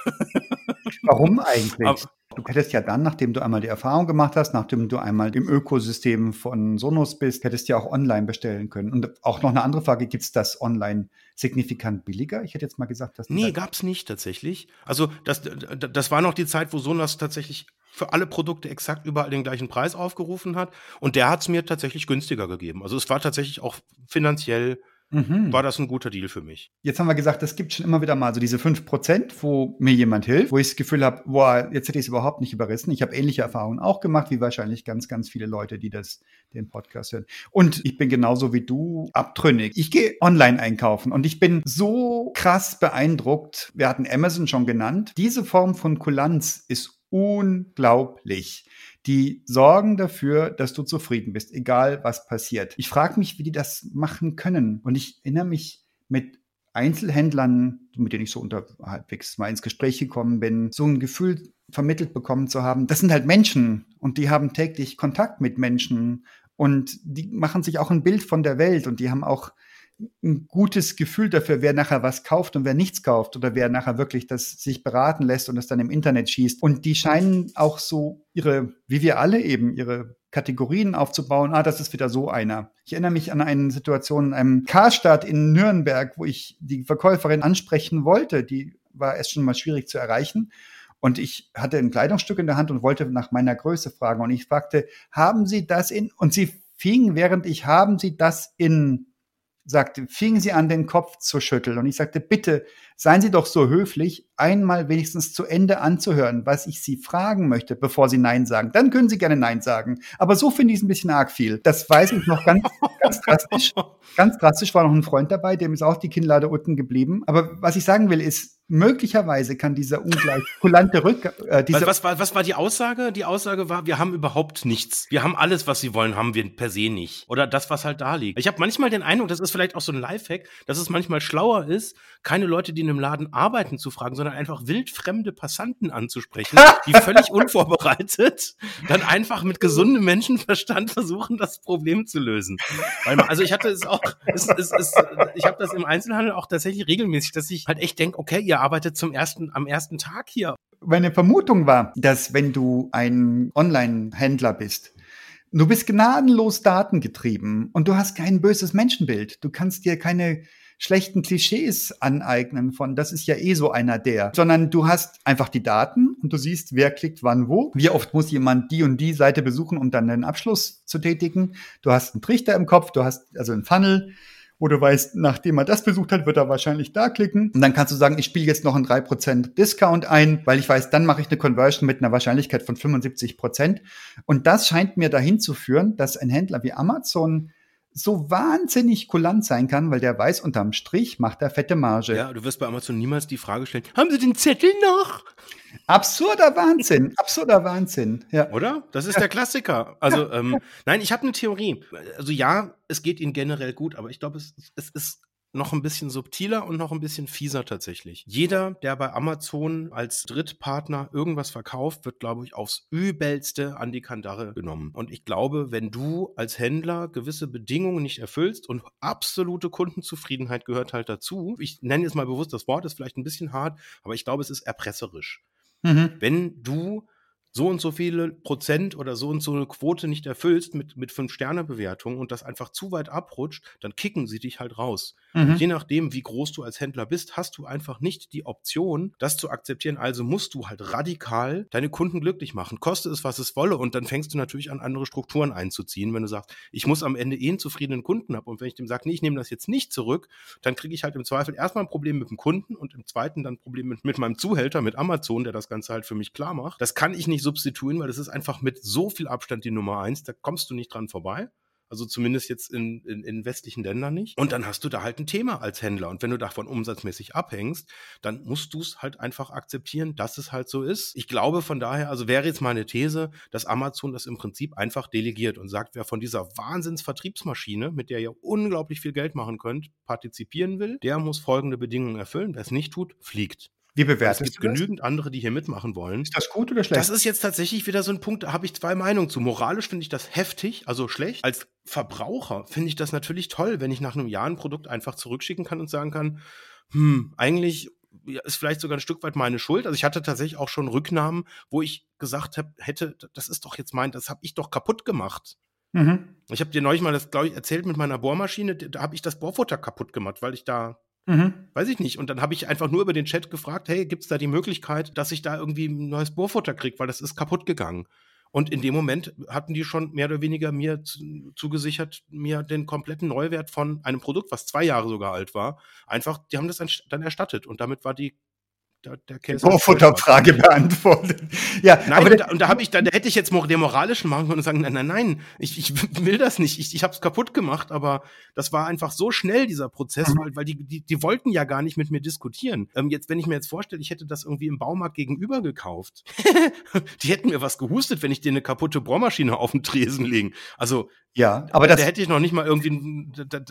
Warum eigentlich? Aber, du hättest ja dann, nachdem du einmal die Erfahrung gemacht hast, nachdem du einmal im Ökosystem von Sonos bist, hättest du ja auch online bestellen können. Und auch noch eine andere Frage, gibt es das online signifikant billiger? Ich hätte jetzt mal gesagt, dass... Nee, gab es nicht tatsächlich. Also das, das war noch die Zeit, wo Sonos tatsächlich für alle Produkte exakt überall den gleichen Preis aufgerufen hat. Und der hat es mir tatsächlich günstiger gegeben. Also es war tatsächlich auch finanziell Mhm. war das ein guter Deal für mich. Jetzt haben wir gesagt, es gibt schon immer wieder mal so diese 5%, wo mir jemand hilft, wo ich das Gefühl habe, boah, jetzt hätte ich es überhaupt nicht überrissen. Ich habe ähnliche Erfahrungen auch gemacht, wie wahrscheinlich ganz, ganz viele Leute, die das, den Podcast hören. Und ich bin genauso wie du abtrünnig. Ich gehe online einkaufen und ich bin so krass beeindruckt. Wir hatten Amazon schon genannt. Diese Form von Kulanz ist unglaublich. Die sorgen dafür, dass du zufrieden bist, egal was passiert. Ich frage mich, wie die das machen können. Und ich erinnere mich mit Einzelhändlern, mit denen ich so unterhalbwegs mal ins Gespräch gekommen bin, so ein Gefühl vermittelt bekommen zu haben. Das sind halt Menschen und die haben täglich Kontakt mit Menschen und die machen sich auch ein Bild von der Welt und die haben auch ein gutes Gefühl dafür, wer nachher was kauft und wer nichts kauft oder wer nachher wirklich das sich beraten lässt und das dann im Internet schießt. Und die scheinen auch so ihre, wie wir alle eben, ihre Kategorien aufzubauen. Ah, das ist wieder so einer. Ich erinnere mich an eine Situation in einem Karstadt in Nürnberg, wo ich die Verkäuferin ansprechen wollte. Die war erst schon mal schwierig zu erreichen. Und ich hatte ein Kleidungsstück in der Hand und wollte nach meiner Größe fragen. Und ich fragte, haben Sie das in? Und sie fing, während ich, haben Sie das in sagte, fing sie an, den Kopf zu schütteln. Und ich sagte, bitte, seien Sie doch so höflich, einmal wenigstens zu Ende anzuhören, was ich Sie fragen möchte, bevor Sie Nein sagen. Dann können Sie gerne Nein sagen. Aber so finde ich es ein bisschen arg viel. Das weiß ich noch ganz, ganz drastisch. Ganz drastisch war noch ein Freund dabei, dem ist auch die Kinnlade unten geblieben. Aber was ich sagen will, ist, möglicherweise kann dieser ungleich kulante Rück. Äh, was, was, war, was war die Aussage? Die Aussage war, wir haben überhaupt nichts. Wir haben alles, was sie wollen, haben wir per se nicht. Oder das, was halt da liegt. Ich habe manchmal den Eindruck, das ist vielleicht auch so ein Lifehack, dass es manchmal schlauer ist, keine Leute, die in einem Laden arbeiten, zu fragen, sondern einfach wildfremde Passanten anzusprechen, die völlig unvorbereitet dann einfach mit gesundem Menschenverstand versuchen, das Problem zu lösen. Weil, also ich hatte es auch, es, es, es, ich habe das im Einzelhandel auch tatsächlich regelmäßig, dass ich halt echt denke, okay, ihr arbeitet zum ersten, am ersten Tag hier. Meine Vermutung war, dass wenn du ein Online-Händler bist, du bist gnadenlos datengetrieben und du hast kein böses Menschenbild. Du kannst dir keine schlechten Klischees aneignen von, das ist ja eh so einer der, sondern du hast einfach die Daten und du siehst, wer klickt wann wo, wie oft muss jemand die und die Seite besuchen, um dann einen Abschluss zu tätigen. Du hast einen Trichter im Kopf, du hast also einen Funnel, wo du weißt, nachdem er das besucht hat, wird er wahrscheinlich da klicken. Und dann kannst du sagen, ich spiele jetzt noch einen 3% Discount ein, weil ich weiß, dann mache ich eine Conversion mit einer Wahrscheinlichkeit von 75%. Und das scheint mir dahin zu führen, dass ein Händler wie Amazon so wahnsinnig kulant sein kann, weil der weiß, unterm Strich macht er fette Marge. Ja, du wirst bei Amazon niemals die Frage stellen, haben Sie den Zettel noch? Absurder Wahnsinn, absurder Wahnsinn. Ja. Oder? Das ist ja. der Klassiker. Also, ähm, nein, ich habe eine Theorie. Also ja, es geht Ihnen generell gut, aber ich glaube, es, es ist noch ein bisschen subtiler und noch ein bisschen fieser tatsächlich. Jeder, der bei Amazon als Drittpartner irgendwas verkauft, wird, glaube ich, aufs übelste an die Kandare genommen. Und ich glaube, wenn du als Händler gewisse Bedingungen nicht erfüllst und absolute Kundenzufriedenheit gehört halt dazu, ich nenne jetzt mal bewusst das Wort, ist vielleicht ein bisschen hart, aber ich glaube, es ist erpresserisch. Mhm. Wenn du so und so viele Prozent oder so und so eine Quote nicht erfüllst mit, mit Fünf-Sterne-Bewertung und das einfach zu weit abrutscht, dann kicken sie dich halt raus. Mhm. Je nachdem, wie groß du als Händler bist, hast du einfach nicht die Option, das zu akzeptieren. Also musst du halt radikal deine Kunden glücklich machen. Koste es, was es wolle. Und dann fängst du natürlich an, andere Strukturen einzuziehen. Wenn du sagst, ich muss am Ende eh einen zufriedenen Kunden haben. Und wenn ich dem sage, nee, ich nehme das jetzt nicht zurück, dann kriege ich halt im Zweifel erstmal ein Problem mit dem Kunden und im zweiten dann ein Problem mit, mit meinem Zuhälter, mit Amazon, der das Ganze halt für mich klar macht. Das kann ich nicht substituieren, weil das ist einfach mit so viel Abstand die Nummer eins. Da kommst du nicht dran vorbei. Also zumindest jetzt in, in, in westlichen Ländern nicht. Und dann hast du da halt ein Thema als Händler. Und wenn du davon umsatzmäßig abhängst, dann musst du es halt einfach akzeptieren, dass es halt so ist. Ich glaube von daher, also wäre jetzt meine These, dass Amazon das im Prinzip einfach delegiert und sagt, wer von dieser Wahnsinnsvertriebsmaschine, mit der ihr unglaublich viel Geld machen könnt, partizipieren will, der muss folgende Bedingungen erfüllen. Wer es nicht tut, fliegt. Wie bewertest es gibt genügend andere, die hier mitmachen wollen. Ist das gut oder schlecht? Das ist jetzt tatsächlich wieder so ein Punkt, da habe ich zwei Meinungen zu. Moralisch finde ich das heftig, also schlecht. Als Verbraucher finde ich das natürlich toll, wenn ich nach einem Jahr ein Produkt einfach zurückschicken kann und sagen kann, hm, eigentlich ist vielleicht sogar ein Stück weit meine Schuld. Also ich hatte tatsächlich auch schon Rücknahmen, wo ich gesagt hab, hätte, das ist doch jetzt mein, das habe ich doch kaputt gemacht. Mhm. Ich habe dir neulich mal das, glaube ich, erzählt mit meiner Bohrmaschine, da habe ich das Bohrfutter kaputt gemacht, weil ich da Mhm. Weiß ich nicht. Und dann habe ich einfach nur über den Chat gefragt, hey, gibt es da die Möglichkeit, dass ich da irgendwie ein neues Bohrfutter kriege, weil das ist kaputt gegangen. Und in dem Moment hatten die schon mehr oder weniger mir zugesichert, mir den kompletten Neuwert von einem Produkt, was zwei Jahre sogar alt war, einfach, die haben das dann erstattet. Und damit war die der, der Käse. Vorfutterfrage beantwortet. Ja, nein, aber und da, und da habe ich, da, da hätte ich jetzt den moralischen machen können und sagen, nein, nein, nein, ich, ich will das nicht, ich, ich habe es kaputt gemacht, aber das war einfach so schnell dieser Prozess, mhm. weil, weil die, die, die wollten ja gar nicht mit mir diskutieren. Ähm, jetzt, wenn ich mir jetzt vorstelle, ich hätte das irgendwie im Baumarkt gegenüber gekauft, die hätten mir was gehustet, wenn ich dir eine kaputte Bohrmaschine auf den Tresen legen. Also ja, aber das. Da hätte ich noch nicht mal irgendwie.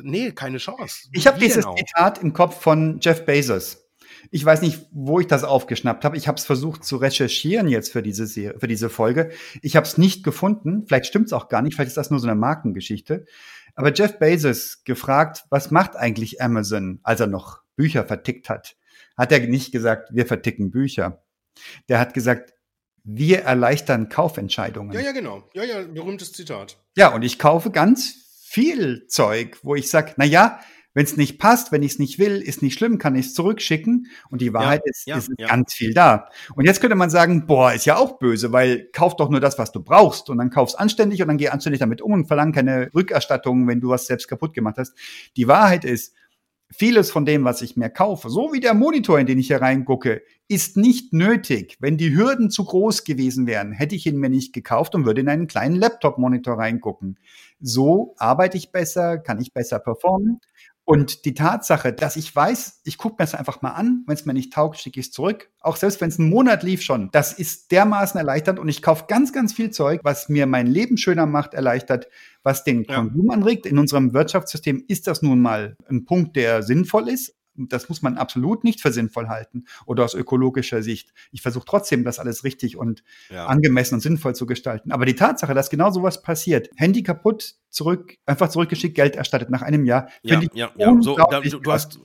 Nee, keine Chance. Ich habe dieses Zitat im Kopf von Jeff Bezos. Ich weiß nicht, wo ich das aufgeschnappt habe. Ich habe es versucht zu recherchieren jetzt für diese Serie, für diese Folge. Ich habe es nicht gefunden. Vielleicht stimmt es auch gar nicht. Vielleicht ist das nur so eine Markengeschichte. Aber Jeff Bezos gefragt, was macht eigentlich Amazon, als er noch Bücher vertickt hat? Hat er nicht gesagt, wir verticken Bücher. Der hat gesagt, wir erleichtern Kaufentscheidungen. Ja, ja, genau. Ja, ja, berühmtes Zitat. Ja, und ich kaufe ganz viel Zeug, wo ich sage, na ja, wenn es nicht passt, wenn ich es nicht will, ist nicht schlimm, kann ich es zurückschicken. Und die Wahrheit ja, ist, ja, ist ja. ganz viel da. Und jetzt könnte man sagen, boah, ist ja auch böse, weil kauf doch nur das, was du brauchst. Und dann kaufst anständig und dann geh anständig damit um und verlang keine Rückerstattung, wenn du was selbst kaputt gemacht hast. Die Wahrheit ist, vieles von dem, was ich mir kaufe, so wie der Monitor, in den ich hier reingucke, ist nicht nötig. Wenn die Hürden zu groß gewesen wären, hätte ich ihn mir nicht gekauft und würde in einen kleinen Laptop-Monitor reingucken. So arbeite ich besser, kann ich besser performen und die Tatsache, dass ich weiß, ich gucke mir das einfach mal an, wenn es mir nicht taugt, schicke ich es zurück. Auch selbst wenn es einen Monat lief schon, das ist dermaßen erleichternd und ich kaufe ganz, ganz viel Zeug, was mir mein Leben schöner macht, erleichtert, was den ja. Konsum anregt. In unserem Wirtschaftssystem ist das nun mal ein Punkt, der sinnvoll ist, das muss man absolut nicht für sinnvoll halten oder aus ökologischer Sicht. Ich versuche trotzdem, das alles richtig und ja. angemessen und sinnvoll zu gestalten. Aber die Tatsache, dass genau sowas passiert, Handy kaputt, zurück, einfach zurückgeschickt, Geld erstattet nach einem Jahr, finde ja, ich ja, ja. So, da, du, du hast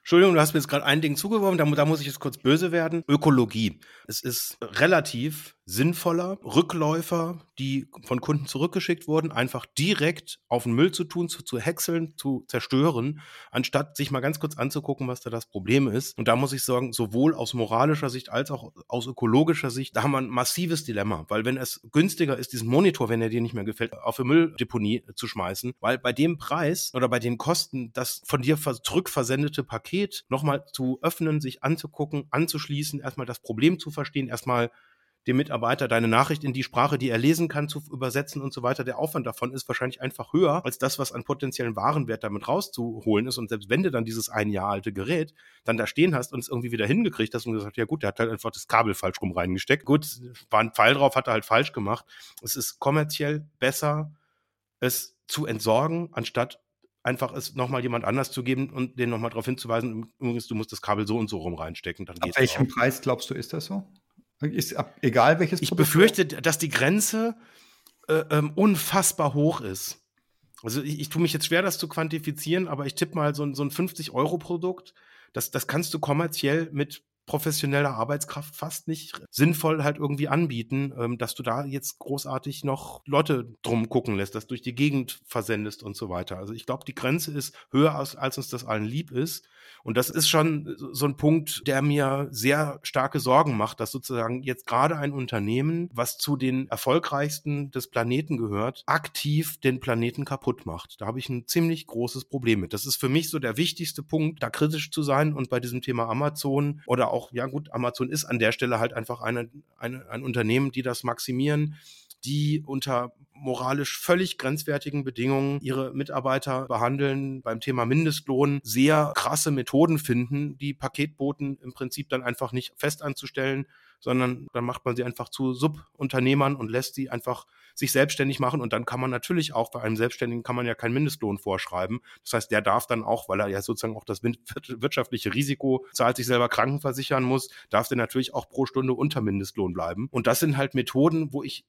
Entschuldigung, du hast mir jetzt gerade ein Ding zugeworfen, da, da, muss ich jetzt kurz böse werden. Ökologie. Es ist relativ sinnvoller, Rückläufer, die von Kunden zurückgeschickt wurden, einfach direkt auf den Müll zu tun, zu, zu häckseln, zu zerstören, anstatt sich mal ganz kurz anzugucken, was da das Problem ist. Und da muss ich sagen, sowohl aus moralischer Sicht als auch aus ökologischer Sicht, da haben wir ein massives Dilemma, weil wenn es günstiger ist, diesen Monitor, wenn er dir nicht mehr gefällt, auf eine Mülldeponie zu schmeißen, weil bei dem Preis oder bei den Kosten, das von dir zurückversendete Paket nochmal zu öffnen, sich anzugucken, anzuschließen, erstmal das Problem zu verstehen, erstmal dem Mitarbeiter deine Nachricht in die Sprache, die er lesen kann, zu übersetzen und so weiter. Der Aufwand davon ist wahrscheinlich einfach höher als das, was an potenziellen Warenwert damit rauszuholen ist. Und selbst wenn du dann dieses ein Jahr alte Gerät dann da stehen hast und es irgendwie wieder hingekriegt hast und gesagt, ja gut, der hat halt einfach das Kabel falsch rum reingesteckt. Gut, war ein Pfeil drauf, hat er halt falsch gemacht. Es ist kommerziell besser, es zu entsorgen, anstatt einfach es nochmal jemand anders zu geben und den nochmal darauf hinzuweisen, übrigens, du musst das Kabel so und so rum reinstecken. Dann Ab welchem. Preis glaubst du, ist das so? Ist egal welches Ich Produkt befürchte, dass die Grenze äh, ähm, unfassbar hoch ist. Also ich, ich tue mich jetzt schwer, das zu quantifizieren, aber ich tippe mal so, so ein 50-Euro-Produkt, das, das kannst du kommerziell mit professioneller Arbeitskraft fast nicht sinnvoll halt irgendwie anbieten, ähm, dass du da jetzt großartig noch Leute drum gucken lässt, das durch die Gegend versendest und so weiter. Also ich glaube, die Grenze ist höher, als, als uns das allen lieb ist. Und das ist schon so ein Punkt, der mir sehr starke Sorgen macht, dass sozusagen jetzt gerade ein Unternehmen, was zu den erfolgreichsten des Planeten gehört, aktiv den Planeten kaputt macht. Da habe ich ein ziemlich großes Problem mit. Das ist für mich so der wichtigste Punkt, da kritisch zu sein und bei diesem Thema Amazon oder auch, ja gut, Amazon ist an der Stelle halt einfach eine, eine, ein Unternehmen, die das maximieren die unter moralisch völlig grenzwertigen Bedingungen ihre Mitarbeiter behandeln, beim Thema Mindestlohn sehr krasse Methoden finden, die Paketboten im Prinzip dann einfach nicht fest anzustellen, sondern dann macht man sie einfach zu Subunternehmern und lässt sie einfach sich selbstständig machen und dann kann man natürlich auch bei einem Selbstständigen kann man ja keinen Mindestlohn vorschreiben. Das heißt, der darf dann auch, weil er ja sozusagen auch das wirtschaftliche Risiko zahlt, sich selber krankenversichern muss, darf der natürlich auch pro Stunde unter Mindestlohn bleiben. Und das sind halt Methoden, wo ich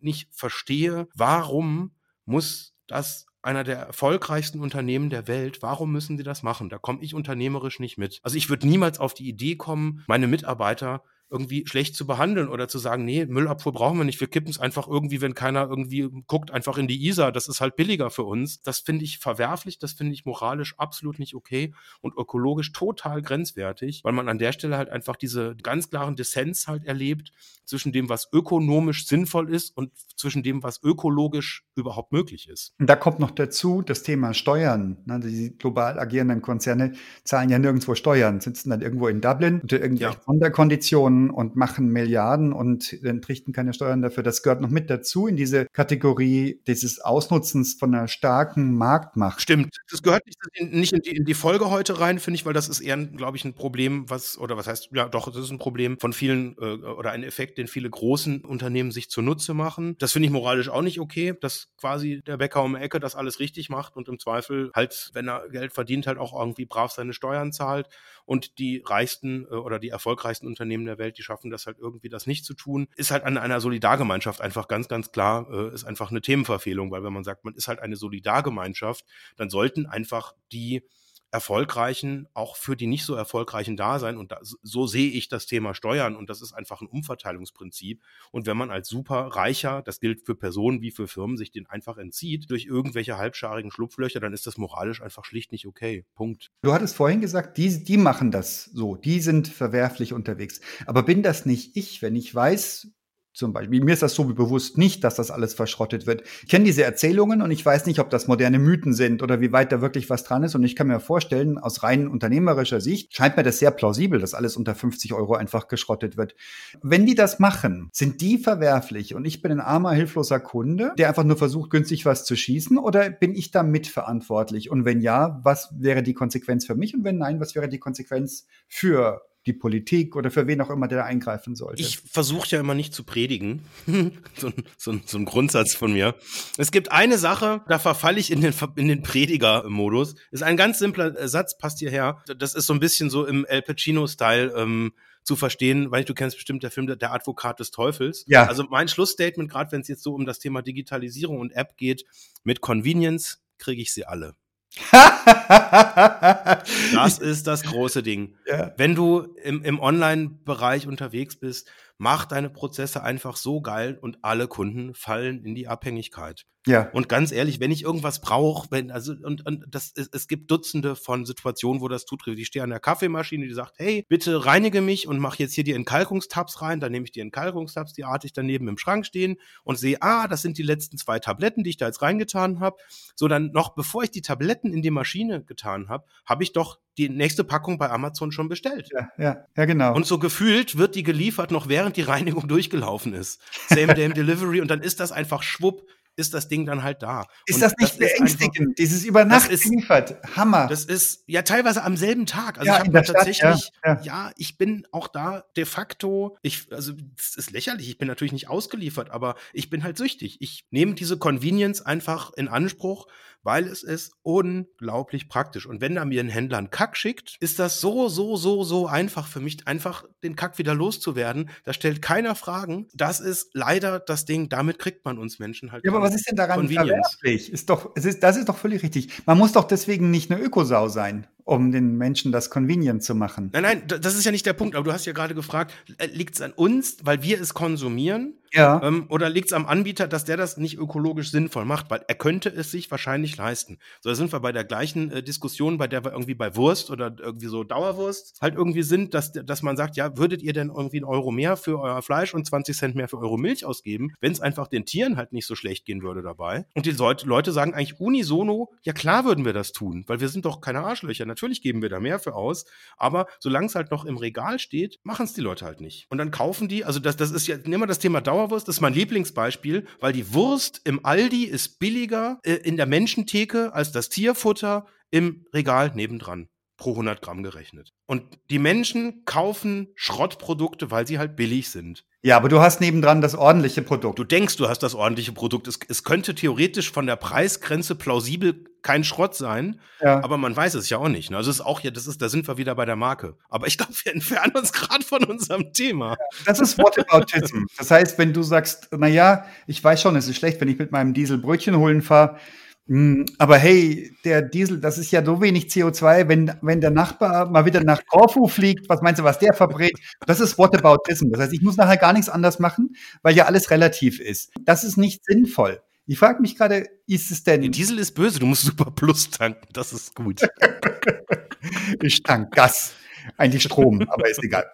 nicht verstehe, warum muss das einer der erfolgreichsten Unternehmen der Welt. Warum müssen sie das machen? Da komme ich unternehmerisch nicht mit. Also ich würde niemals auf die Idee kommen, meine Mitarbeiter irgendwie schlecht zu behandeln oder zu sagen, nee, Müllabfuhr brauchen wir nicht, wir kippen es einfach irgendwie, wenn keiner irgendwie guckt, einfach in die Isar, das ist halt billiger für uns. Das finde ich verwerflich, das finde ich moralisch absolut nicht okay und ökologisch total grenzwertig, weil man an der Stelle halt einfach diese ganz klaren Dissens halt erlebt zwischen dem, was ökonomisch sinnvoll ist und zwischen dem, was ökologisch überhaupt möglich ist. Und da kommt noch dazu das Thema Steuern. Die global agierenden Konzerne zahlen ja nirgendwo Steuern, sitzen dann irgendwo in Dublin unter irgendwelchen ja. Sonderkonditionen und machen Milliarden und entrichten keine Steuern dafür. Das gehört noch mit dazu in diese Kategorie dieses Ausnutzens von einer starken Marktmacht. Stimmt. Das gehört nicht in, nicht in, die, in die Folge heute rein, finde ich, weil das ist eher, glaube ich, ein Problem, was, oder was heißt, ja doch, das ist ein Problem von vielen äh, oder ein Effekt, den viele großen Unternehmen sich zunutze machen. Das finde ich moralisch auch nicht okay, dass quasi der Bäcker um die Ecke das alles richtig macht und im Zweifel halt, wenn er Geld verdient, halt auch irgendwie brav seine Steuern zahlt und die reichsten äh, oder die erfolgreichsten Unternehmen der Welt Welt, die schaffen das halt irgendwie, das nicht zu tun, ist halt an einer Solidargemeinschaft einfach ganz, ganz klar, äh, ist einfach eine Themenverfehlung, weil wenn man sagt, man ist halt eine Solidargemeinschaft, dann sollten einfach die Erfolgreichen auch für die nicht so Erfolgreichen da sein. Und da, so sehe ich das Thema Steuern. Und das ist einfach ein Umverteilungsprinzip. Und wenn man als Superreicher, das gilt für Personen wie für Firmen, sich den einfach entzieht durch irgendwelche halbscharigen Schlupflöcher, dann ist das moralisch einfach schlicht nicht okay. Punkt. Du hattest vorhin gesagt, die, die machen das so. Die sind verwerflich unterwegs. Aber bin das nicht ich, wenn ich weiß, zum Beispiel. Mir ist das so bewusst nicht, dass das alles verschrottet wird. Ich kenne diese Erzählungen und ich weiß nicht, ob das moderne Mythen sind oder wie weit da wirklich was dran ist. Und ich kann mir vorstellen, aus rein unternehmerischer Sicht scheint mir das sehr plausibel, dass alles unter 50 Euro einfach geschrottet wird. Wenn die das machen, sind die verwerflich und ich bin ein armer, hilfloser Kunde, der einfach nur versucht, günstig was zu schießen oder bin ich da mitverantwortlich? Und wenn ja, was wäre die Konsequenz für mich? Und wenn nein, was wäre die Konsequenz für die Politik oder für wen auch immer der da eingreifen sollte. Ich versuche ja immer nicht zu predigen. so, so, so, ein Grundsatz von mir. Es gibt eine Sache, da verfalle ich in den, in den Prediger-Modus. Ist ein ganz simpler äh, Satz, passt hierher. Das ist so ein bisschen so im El Pacino-Style. Ähm, zu verstehen, weil du kennst bestimmt der Film Der Advokat des Teufels. Ja. Also mein Schlussstatement, gerade wenn es jetzt so um das Thema Digitalisierung und App geht, mit Convenience kriege ich sie alle. das ist das große Ding. ja. wenn du im, im Online-Bereich unterwegs bist, mach deine Prozesse einfach so geil und alle Kunden fallen in die Abhängigkeit. Ja. Und ganz ehrlich, wenn ich irgendwas brauche, wenn, also, und, und das, es, es gibt Dutzende von Situationen, wo das zutrifft. Ich stehe an der Kaffeemaschine, die sagt, hey, bitte reinige mich und mach jetzt hier die Entkalkungstabs rein. Dann nehme ich die Entkalkungstabs, die artig daneben im Schrank stehen und sehe, ah, das sind die letzten zwei Tabletten, die ich da jetzt reingetan habe. So, dann noch, bevor ich die Tabletten in die Maschine getan habe, habe ich doch die nächste Packung bei Amazon schon bestellt. Ja, ja, ja, genau. Und so gefühlt wird die geliefert, noch während die Reinigung durchgelaufen ist. Same Day Delivery und dann ist das einfach schwupp ist das Ding dann halt da. Ist und das nicht beängstigend? Dieses über Nacht ist, geliefert. Hammer. Das ist ja teilweise am selben Tag. Also ja, ich habe tatsächlich, Stadt, ja, ja. ja, ich bin auch da de facto, ich, also es ist lächerlich, ich bin natürlich nicht ausgeliefert, aber ich bin halt süchtig. Ich nehme diese Convenience einfach in Anspruch, weil es ist unglaublich praktisch. Und wenn da mir ein Händler einen Kack schickt, ist das so, so, so, so einfach für mich, einfach den Kack wieder loszuwerden. Da stellt keiner Fragen. Das ist leider das Ding, damit kriegt man uns Menschen halt. Ja, aber was ist denn daran verwerflich? Ist doch, es ist, das ist doch völlig richtig. Man muss doch deswegen nicht eine Ökosau sein um den Menschen das convenient zu machen. Nein, nein, das ist ja nicht der Punkt, aber du hast ja gerade gefragt, äh, liegt es an uns, weil wir es konsumieren? Ja. Ähm, oder liegt es am Anbieter, dass der das nicht ökologisch sinnvoll macht? Weil er könnte es sich wahrscheinlich leisten. So, da sind wir bei der gleichen äh, Diskussion, bei der wir irgendwie bei Wurst oder irgendwie so Dauerwurst halt irgendwie sind, dass, dass man sagt, ja, würdet ihr denn irgendwie einen Euro mehr für euer Fleisch und 20 Cent mehr für eure Milch ausgeben, wenn es einfach den Tieren halt nicht so schlecht gehen würde dabei? Und die Leute sagen eigentlich unisono, ja klar würden wir das tun, weil wir sind doch keine Arschlöcher. Natürlich geben wir da mehr für aus, aber solange es halt noch im Regal steht, machen es die Leute halt nicht. Und dann kaufen die, also das, das ist ja, nehmen wir das Thema Dauerwurst Dauerwurst ist mein Lieblingsbeispiel, weil die Wurst im Aldi ist billiger äh, in der Menschentheke als das Tierfutter im Regal nebendran pro 100 Gramm gerechnet. Und die Menschen kaufen Schrottprodukte, weil sie halt billig sind. Ja, aber du hast nebendran das ordentliche Produkt. Du denkst, du hast das ordentliche Produkt. Es, es könnte theoretisch von der Preisgrenze plausibel kein Schrott sein, ja. aber man weiß es ja auch nicht. Ne? Also ist auch ja, das ist, da sind wir wieder bei der Marke. Aber ich glaube, wir entfernen uns gerade von unserem Thema. Das ist Whataboutism. das heißt, wenn du sagst, na ja, ich weiß schon, es ist schlecht, wenn ich mit meinem Diesel Brötchen holen fahre, aber hey, der Diesel, das ist ja so wenig CO2, wenn, wenn der Nachbar mal wieder nach Korfu fliegt, was meinst du, was der verbrät? Das ist Whataboutism. Das heißt, ich muss nachher gar nichts anders machen, weil ja alles relativ ist. Das ist nicht sinnvoll. Ich frage mich gerade, ist es denn. Der Diesel ist böse, du musst Super Plus tanken, das ist gut. ich tank Gas. Eigentlich Strom, aber ist egal.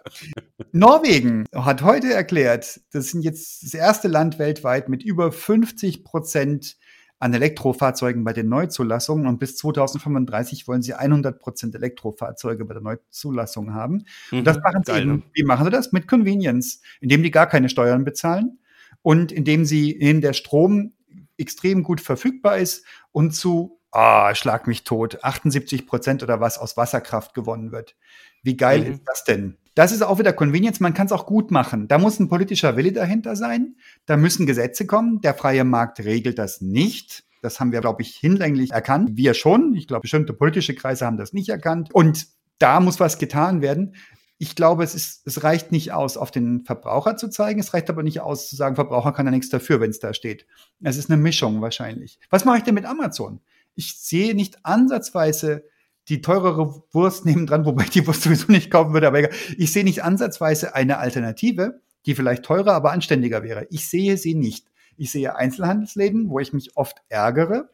Norwegen hat heute erklärt, das sind jetzt das erste Land weltweit mit über 50 Prozent an Elektrofahrzeugen bei den Neuzulassungen und bis 2035 wollen sie 100 Prozent Elektrofahrzeuge bei der Neuzulassung haben. Mhm, und das machen sie eben, wie machen sie das? Mit Convenience, indem die gar keine Steuern bezahlen und indem sie in der Strom extrem gut verfügbar ist und zu, ah, schlag mich tot, 78 Prozent oder was aus Wasserkraft gewonnen wird. Wie geil mhm. ist das denn? Das ist auch wieder Convenience, man kann es auch gut machen. Da muss ein politischer Wille dahinter sein, da müssen Gesetze kommen, der freie Markt regelt das nicht. Das haben wir, glaube ich, hinlänglich erkannt. Wir schon. Ich glaube, bestimmte politische Kreise haben das nicht erkannt. Und da muss was getan werden. Ich glaube, es, ist, es reicht nicht aus, auf den Verbraucher zu zeigen. Es reicht aber nicht aus, zu sagen, Verbraucher kann da nichts dafür, wenn es da steht. Es ist eine Mischung wahrscheinlich. Was mache ich denn mit Amazon? Ich sehe nicht ansatzweise die teurere Wurst nebendran, wobei ich die Wurst sowieso nicht kaufen würde, aber egal. Ich sehe nicht ansatzweise eine Alternative, die vielleicht teurer, aber anständiger wäre. Ich sehe sie nicht. Ich sehe Einzelhandelsläden, wo ich mich oft ärgere.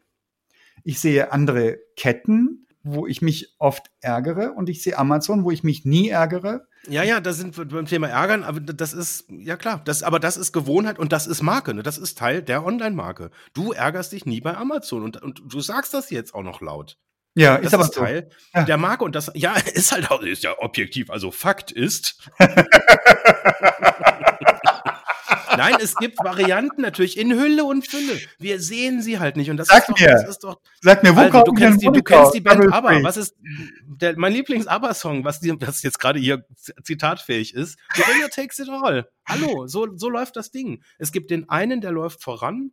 Ich sehe andere Ketten, wo ich mich oft ärgere. Und ich sehe Amazon, wo ich mich nie ärgere. Ja, ja, da sind wir beim Thema Ärgern, aber das ist, ja klar, das, aber das ist Gewohnheit und das ist Marke, ne? Das ist Teil der Online-Marke. Du ärgerst dich nie bei Amazon und, und du sagst das jetzt auch noch laut. Ja, das ist aber ist so. Teil ja. der Marke und das, ja, ist halt auch, ist ja objektiv. Also Fakt ist. Nein, es gibt Varianten natürlich in Hülle und Fülle. Wir sehen sie halt nicht. Und das Sag ist doch, mir, das ist doch. Sag mir, wo also, du kennst, die, du kennst die Band ABBA. Was ist der, mein Lieblings-ABBA-Song, was, was jetzt gerade hier zitatfähig ist? The winner takes it all. Hallo, so, so läuft das Ding. Es gibt den einen, der läuft voran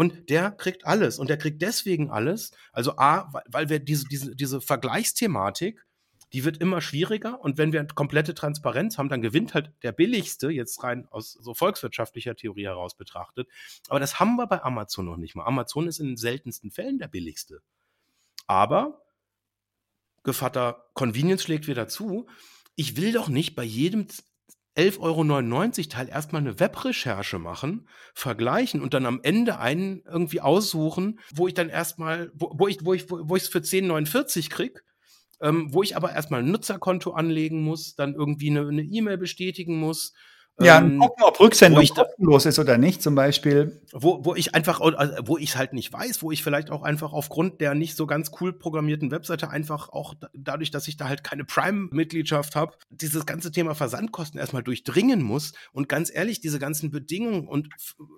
und der kriegt alles. Und der kriegt deswegen alles. Also A, weil wir diese, diese, diese Vergleichsthematik, die wird immer schwieriger. Und wenn wir komplette Transparenz haben, dann gewinnt halt der billigste, jetzt rein aus so volkswirtschaftlicher Theorie heraus betrachtet. Aber das haben wir bei Amazon noch nicht mal. Amazon ist in den seltensten Fällen der billigste. Aber Gevatter Convenience schlägt wieder zu. Ich will doch nicht bei jedem 11,99 Euro Teil erstmal eine Webrecherche machen, vergleichen und dann am Ende einen irgendwie aussuchen, wo ich dann erstmal, wo, wo ich, wo ich, wo ich es für 10,49 krieg, ähm, wo ich aber erstmal ein Nutzerkonto anlegen muss, dann irgendwie eine E-Mail bestätigen muss, ja, ähm, gucken, ob Rücksendung ich kostenlos ist oder nicht, zum Beispiel. wo, wo ich einfach, also wo ich es halt nicht weiß, wo ich vielleicht auch einfach aufgrund der nicht so ganz cool programmierten Webseite einfach auch da- dadurch, dass ich da halt keine Prime-Mitgliedschaft habe, dieses ganze Thema Versandkosten erstmal durchdringen muss und ganz ehrlich, diese ganzen Bedingungen und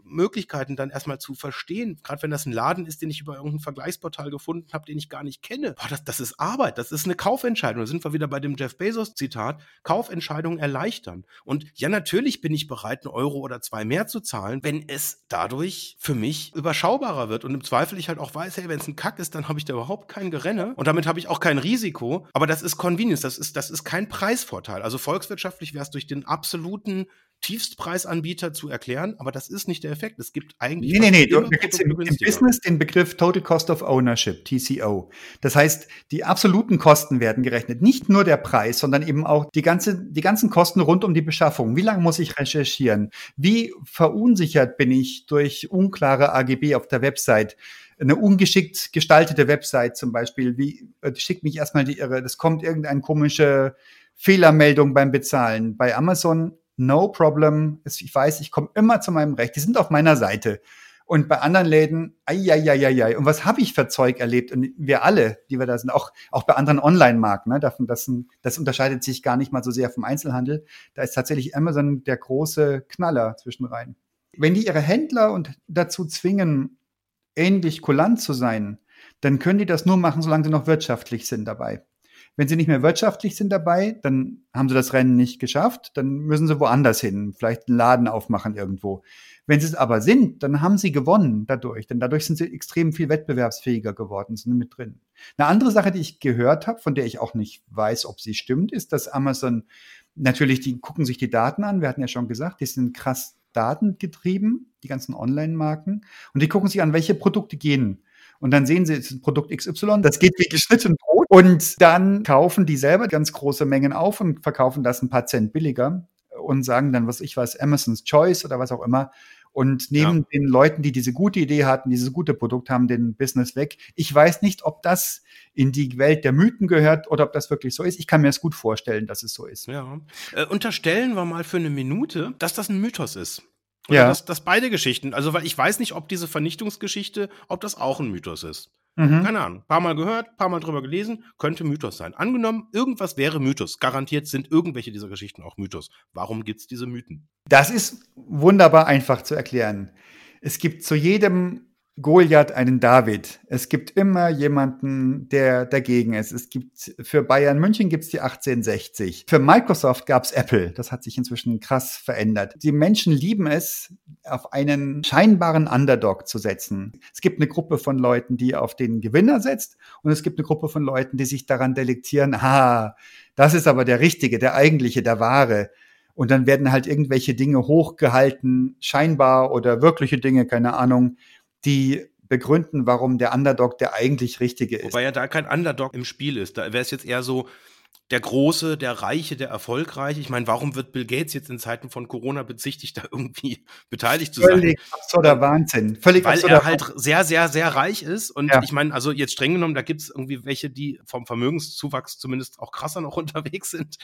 Möglichkeiten dann erstmal zu verstehen, gerade wenn das ein Laden ist, den ich über irgendein Vergleichsportal gefunden habe, den ich gar nicht kenne. Boah, das, das ist Arbeit, das ist eine Kaufentscheidung. Da sind wir wieder bei dem Jeff Bezos-Zitat, Kaufentscheidungen erleichtern. Und ja, natürlich bin ich bereit, einen Euro oder zwei mehr zu zahlen, wenn es dadurch für mich überschaubarer wird. Und im Zweifel ich halt auch weiß, hey, wenn es ein Kack ist, dann habe ich da überhaupt kein Gerenne und damit habe ich auch kein Risiko. Aber das ist Convenience, das ist, das ist kein Preisvorteil. Also volkswirtschaftlich wäre es durch den absoluten Tiefstpreisanbieter zu erklären, aber das ist nicht der Effekt. Es gibt eigentlich Nee, nee, nee. Da gibt es im, im. Business den Begriff Total Cost of Ownership, TCO. Das heißt, die absoluten Kosten werden gerechnet. Nicht nur der Preis, sondern eben auch die, ganze, die ganzen Kosten rund um die Beschaffung. Wie lange muss ich recherchieren? Wie verunsichert bin ich durch unklare AGB auf der Website? Eine ungeschickt gestaltete Website zum Beispiel, wie äh, schickt mich erstmal die Irre, das kommt irgendeine komische Fehlermeldung beim Bezahlen. Bei Amazon, no problem. Ich weiß, ich komme immer zu meinem Recht. Die sind auf meiner Seite. Und bei anderen Läden, ai, Und was habe ich für Zeug erlebt? Und wir alle, die wir da sind, auch, auch bei anderen Online-Marken, ne, davon, das, das unterscheidet sich gar nicht mal so sehr vom Einzelhandel. Da ist tatsächlich Amazon der große Knaller zwischenrein. Wenn die ihre Händler und dazu zwingen, ähnlich kulant zu sein, dann können die das nur machen, solange sie noch wirtschaftlich sind dabei. Wenn sie nicht mehr wirtschaftlich sind dabei, dann haben sie das Rennen nicht geschafft, dann müssen sie woanders hin, vielleicht einen Laden aufmachen irgendwo. Wenn sie es aber sind, dann haben sie gewonnen dadurch, denn dadurch sind sie extrem viel wettbewerbsfähiger geworden, sind mit drin. Eine andere Sache, die ich gehört habe, von der ich auch nicht weiß, ob sie stimmt, ist, dass Amazon natürlich, die gucken sich die Daten an, wir hatten ja schon gesagt, die sind krass datengetrieben, die ganzen Online-Marken, und die gucken sich an, welche Produkte gehen. Und dann sehen sie, es ist ein Produkt XY, das geht wie geschnitten Brot. Und dann kaufen die selber ganz große Mengen auf und verkaufen das ein paar Cent billiger und sagen dann, was ich weiß, Amazon's Choice oder was auch immer. Und nehmen den Leuten, die diese gute Idee hatten, dieses gute Produkt haben, den Business weg. Ich weiß nicht, ob das in die Welt der Mythen gehört oder ob das wirklich so ist. Ich kann mir es gut vorstellen, dass es so ist. Ja. Äh, unterstellen wir mal für eine Minute, dass das ein Mythos ist. Oder Ja. dass, dass beide Geschichten, also weil ich weiß nicht, ob diese Vernichtungsgeschichte, ob das auch ein Mythos ist. Mhm. Keine Ahnung. Paar Mal gehört, paar Mal drüber gelesen, könnte Mythos sein. Angenommen, irgendwas wäre Mythos. Garantiert sind irgendwelche dieser Geschichten auch Mythos. Warum gibt's diese Mythen? Das ist wunderbar einfach zu erklären. Es gibt zu jedem Goliath einen David. Es gibt immer jemanden, der dagegen ist. Es gibt für Bayern München gibt es die 1860. Für Microsoft gab es Apple. Das hat sich inzwischen krass verändert. Die Menschen lieben es, auf einen scheinbaren Underdog zu setzen. Es gibt eine Gruppe von Leuten, die auf den Gewinner setzt, und es gibt eine Gruppe von Leuten, die sich daran delektieren, ah, das ist aber der Richtige, der eigentliche, der wahre. Und dann werden halt irgendwelche Dinge hochgehalten, scheinbar oder wirkliche Dinge, keine Ahnung, die begründen, warum der Underdog der eigentlich Richtige ist. Wobei ja da kein Underdog im Spiel ist. Da wäre es jetzt eher so, der Große, der Reiche, der Erfolgreiche. Ich meine, warum wird Bill Gates jetzt in Zeiten von Corona bezichtigt, da irgendwie beteiligt zu sein? Völlig absurder Wahnsinn. Völlig Weil absurder er halt sehr, sehr, sehr reich ist. Und Ja. ich meine, also jetzt streng genommen, da gibt es irgendwie welche, die vom Vermögenszuwachs zumindest auch krasser noch unterwegs sind.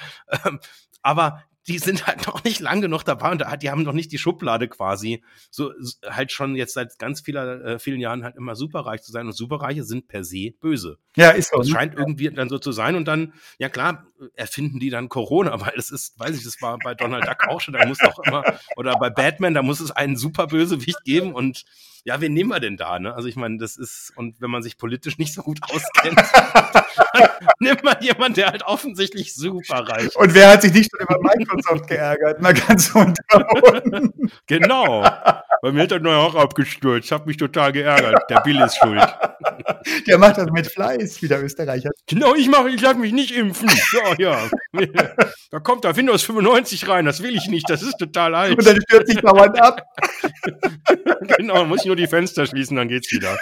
Ähm, aber die sind halt noch nicht lang genug dabei und die haben noch nicht die Schublade quasi, so halt schon jetzt seit ganz vieler, äh, vielen Jahren halt immer superreich zu sein. Und Superreiche sind per se böse. Ja, ist so. Das ne? scheint irgendwie dann so zu sein. Und dann, ja klar, erfinden die dann Corona, weil es ist, weiß ich, das war bei Donald Duck auch schon, da muss doch immer, oder bei Batman, da muss es einen Superbösewicht geben. Und ja, wen nehmen wir denn da? Ne? Also ich meine, das ist, und wenn man sich politisch nicht so gut auskennt, dann nimmt man jemanden, der halt offensichtlich superreich Und wer hat sich nicht schon über Microsoft geärgert? Mal ganz unter uns. Genau. Bei mir hat er neu auch abgestürzt. Hat mich total geärgert. Der Bill ist schuld. Der macht das mit Fleiß, wie der Österreicher. Genau, ich mache, ich lag mich nicht impfen. So, ja. Da kommt da Windows 95 rein. Das will ich nicht. Das ist total alt. Und dann stürzt sich dauernd ab. Genau, muss ich nur die Fenster schließen, dann geht's wieder.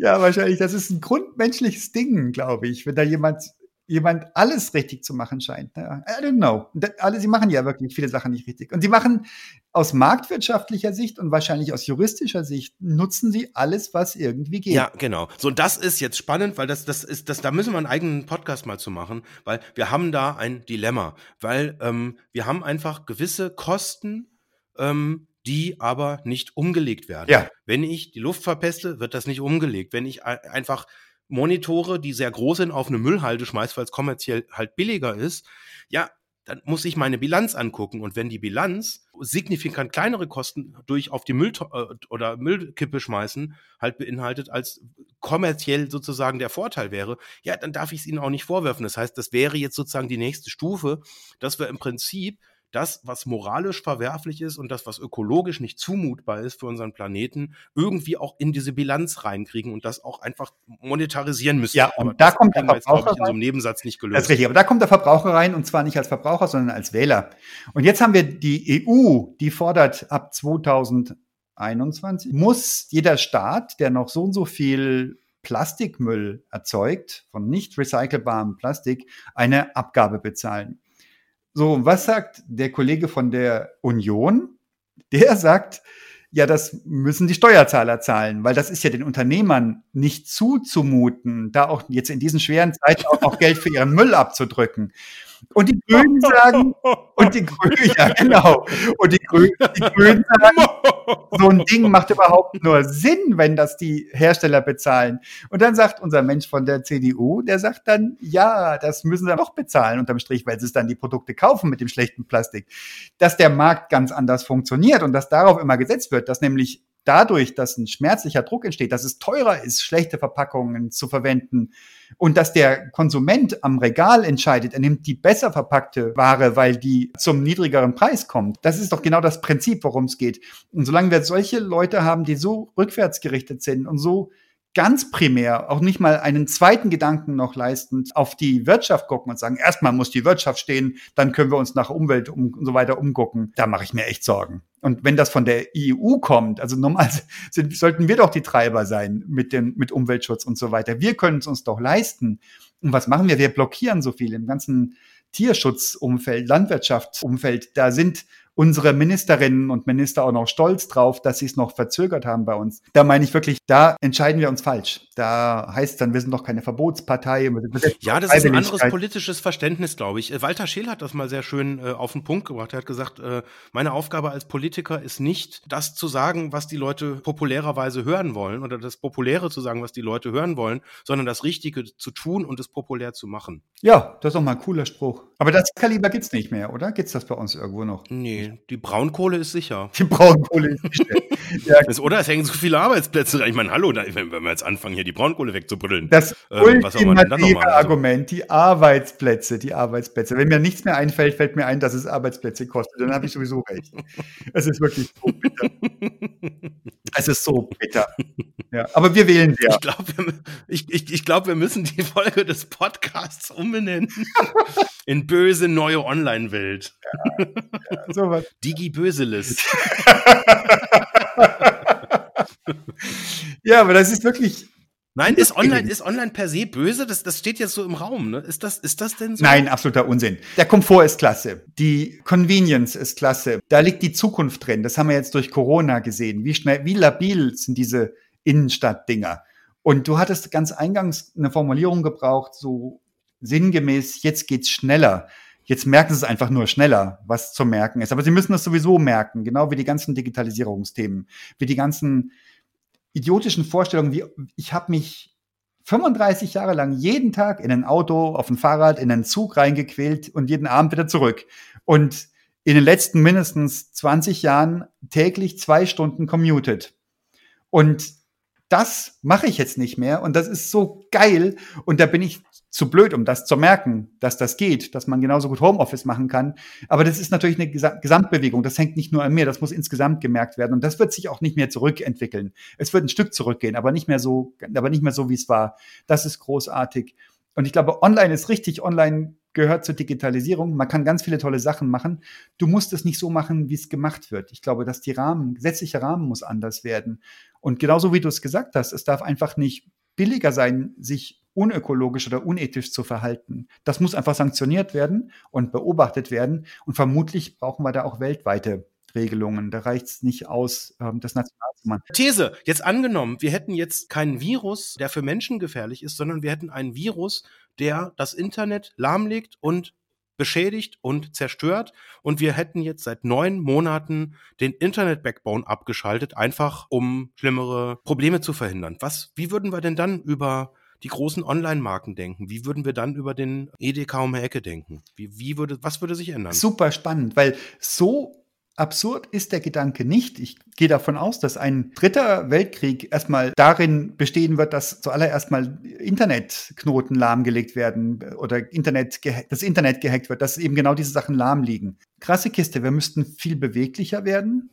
ja, wahrscheinlich. Das ist ein grundmenschliches Ding, glaube ich. Wenn da jemand jemand alles richtig zu machen scheint. Ne? I don't know. Alle, sie machen ja wirklich viele Sachen nicht richtig. Und sie machen aus marktwirtschaftlicher Sicht und wahrscheinlich aus juristischer Sicht nutzen sie alles, was irgendwie geht. Ja, genau. So, und das ist jetzt spannend, weil das, das ist, das, da müssen wir einen eigenen Podcast mal zu machen, weil wir haben da ein Dilemma, weil ähm, wir haben einfach gewisse Kosten, ähm, die aber nicht umgelegt werden. Ja. Wenn ich die Luft verpeste, wird das nicht umgelegt. Wenn ich einfach Monitore, die sehr groß sind, auf eine Müllhalde schmeißt, weil es kommerziell halt billiger ist, ja, dann muss ich meine Bilanz angucken. Und wenn die Bilanz signifikant kleinere Kosten durch auf die Müll äh, oder Müllkippe schmeißen halt beinhaltet, als kommerziell sozusagen der Vorteil wäre, ja, dann darf ich es ihnen auch nicht vorwerfen. Das heißt, das wäre jetzt sozusagen die nächste Stufe, dass wir im Prinzip das, was moralisch verwerflich ist und das, was ökologisch nicht zumutbar ist für unseren Planeten, irgendwie auch in diese Bilanz reinkriegen und das auch einfach monetarisieren müssen. Ja, und aber da kommt der Verbraucher jetzt, ich, in so einem Nebensatz nicht gelöst. Das ist richtig, aber da kommt der Verbraucher rein und zwar nicht als Verbraucher, sondern als Wähler. Und jetzt haben wir die EU, die fordert ab 2021 muss jeder Staat, der noch so und so viel Plastikmüll erzeugt, von nicht recycelbarem Plastik, eine Abgabe bezahlen. So, was sagt der Kollege von der Union? Der sagt, ja, das müssen die Steuerzahler zahlen, weil das ist ja den Unternehmern nicht zuzumuten, da auch jetzt in diesen schweren Zeiten auch noch Geld für ihren Müll abzudrücken. Und die Grünen sagen, und die Grünen, ja genau, und die Grünen, die Grünen sagen, so ein Ding macht überhaupt nur Sinn, wenn das die Hersteller bezahlen. Und dann sagt unser Mensch von der CDU, der sagt dann, ja, das müssen sie doch bezahlen unterm Strich, weil sie es dann die Produkte kaufen mit dem schlechten Plastik. Dass der Markt ganz anders funktioniert und dass darauf immer gesetzt wird, dass nämlich dadurch, dass ein schmerzlicher Druck entsteht, dass es teurer ist, schlechte Verpackungen zu verwenden und dass der Konsument am Regal entscheidet, er nimmt die besser verpackte Ware, weil die zum niedrigeren Preis kommt. Das ist doch genau das Prinzip, worum es geht. Und solange wir solche Leute haben, die so rückwärtsgerichtet sind und so ganz primär auch nicht mal einen zweiten Gedanken noch leisten, auf die Wirtschaft gucken und sagen, erstmal muss die Wirtschaft stehen, dann können wir uns nach Umwelt und so weiter umgucken. Da mache ich mir echt Sorgen. Und wenn das von der EU kommt, also normal sind, sollten wir doch die Treiber sein mit, den, mit Umweltschutz und so weiter. Wir können es uns doch leisten. Und was machen wir? Wir blockieren so viel im ganzen Tierschutzumfeld, Landwirtschaftsumfeld. Da sind unsere Ministerinnen und Minister auch noch stolz drauf, dass sie es noch verzögert haben bei uns. Da meine ich wirklich, da entscheiden wir uns falsch. Da heißt dann, wir sind doch keine Verbotspartei. Ja, das ist ein anderes politisches Verständnis, glaube ich. Walter Scheel hat das mal sehr schön äh, auf den Punkt gebracht. Er hat gesagt, äh, meine Aufgabe als Politiker ist nicht, das zu sagen, was die Leute populärerweise hören wollen oder das Populäre zu sagen, was die Leute hören wollen, sondern das Richtige zu tun und es populär zu machen. Ja, das ist doch mal ein cooler Spruch. Aber das Kaliber gibt's nicht mehr, oder? Gibt's das bei uns irgendwo noch? Nee, die Braunkohle ist sicher. Die Braunkohle ist sicher. ja. das, oder es hängen so viele Arbeitsplätze. Ich meine, hallo, da, wenn wir jetzt anfangen, hier die Braunkohle wegzubrüllen. Das ähm, ultimative Argument, die Arbeitsplätze, die Arbeitsplätze. Wenn mir nichts mehr einfällt, fällt mir ein, dass es Arbeitsplätze kostet. Dann habe ich sowieso recht. Es ist wirklich so bitter. es ist so bitter. Ja, aber wir wählen ja. Ich glaube, wir, ich, ich, ich glaub, wir müssen die Folge des Podcasts umbenennen in böse neue Online-Welt. Ja, ja, sowas. Digi-Böselist. ja, aber das ist wirklich. Nein, ist online, ist online per se böse? Das, das steht jetzt so im Raum, ne? Ist das, ist das denn so? Nein, absoluter Unsinn. Der Komfort ist klasse. Die Convenience ist klasse. Da liegt die Zukunft drin. Das haben wir jetzt durch Corona gesehen. Wie schnell, wie labil sind diese Innenstadtdinger? Und du hattest ganz eingangs eine Formulierung gebraucht, so sinngemäß, jetzt geht's schneller. Jetzt merken sie es einfach nur schneller, was zu merken ist. Aber sie müssen das sowieso merken, genau wie die ganzen Digitalisierungsthemen, wie die ganzen idiotischen Vorstellungen, wie ich habe mich 35 Jahre lang jeden Tag in ein Auto, auf ein Fahrrad, in einen Zug reingequält und jeden Abend wieder zurück. Und in den letzten mindestens 20 Jahren täglich zwei Stunden commuted. Und das mache ich jetzt nicht mehr und das ist so geil und da bin ich zu blöd, um das zu merken, dass das geht, dass man genauso gut Homeoffice machen kann. Aber das ist natürlich eine Gesamtbewegung. Das hängt nicht nur an mir, das muss insgesamt gemerkt werden. Und das wird sich auch nicht mehr zurückentwickeln. Es wird ein Stück zurückgehen, aber nicht mehr so, aber nicht mehr so, wie es war. Das ist großartig. Und ich glaube, online ist richtig. Online gehört zur Digitalisierung. Man kann ganz viele tolle Sachen machen. Du musst es nicht so machen, wie es gemacht wird. Ich glaube, dass die Rahmen, gesetzliche Rahmen muss anders werden. Und genauso wie du es gesagt hast, es darf einfach nicht billiger sein, sich unökologisch oder unethisch zu verhalten. Das muss einfach sanktioniert werden und beobachtet werden. Und vermutlich brauchen wir da auch weltweite Regelungen. Da reicht es nicht aus, ähm, das national zu machen. These, jetzt angenommen, wir hätten jetzt keinen Virus, der für Menschen gefährlich ist, sondern wir hätten einen Virus, der das Internet lahmlegt und beschädigt und zerstört. Und wir hätten jetzt seit neun Monaten den Internet-Backbone abgeschaltet, einfach um schlimmere Probleme zu verhindern. Was, wie würden wir denn dann über die großen Online-Marken denken? Wie würden wir dann über den EDK um die Ecke denken? Wie, wie würde, was würde sich ändern? Super spannend, weil so Absurd ist der Gedanke nicht. Ich gehe davon aus, dass ein dritter Weltkrieg erstmal darin bestehen wird, dass zuallererst mal Internetknoten lahmgelegt werden oder Internet das Internet gehackt wird, dass eben genau diese Sachen lahm liegen. Krasse Kiste, wir müssten viel beweglicher werden.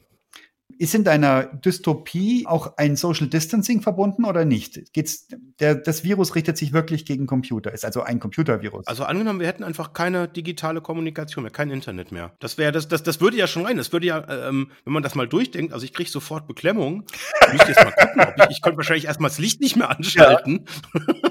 Ist in deiner Dystopie auch ein Social Distancing verbunden oder nicht? Geht's, der, das Virus richtet sich wirklich gegen Computer, ist also ein Computervirus. Also angenommen, wir hätten einfach keine digitale Kommunikation mehr, kein Internet mehr. Das wäre, das, das, das würde ja schon rein. Das würde ja, ähm, wenn man das mal durchdenkt, also ich kriege sofort Beklemmung. Ich müsste jetzt mal gucken, ob ich, ich könnte wahrscheinlich erstmal das Licht nicht mehr anschalten.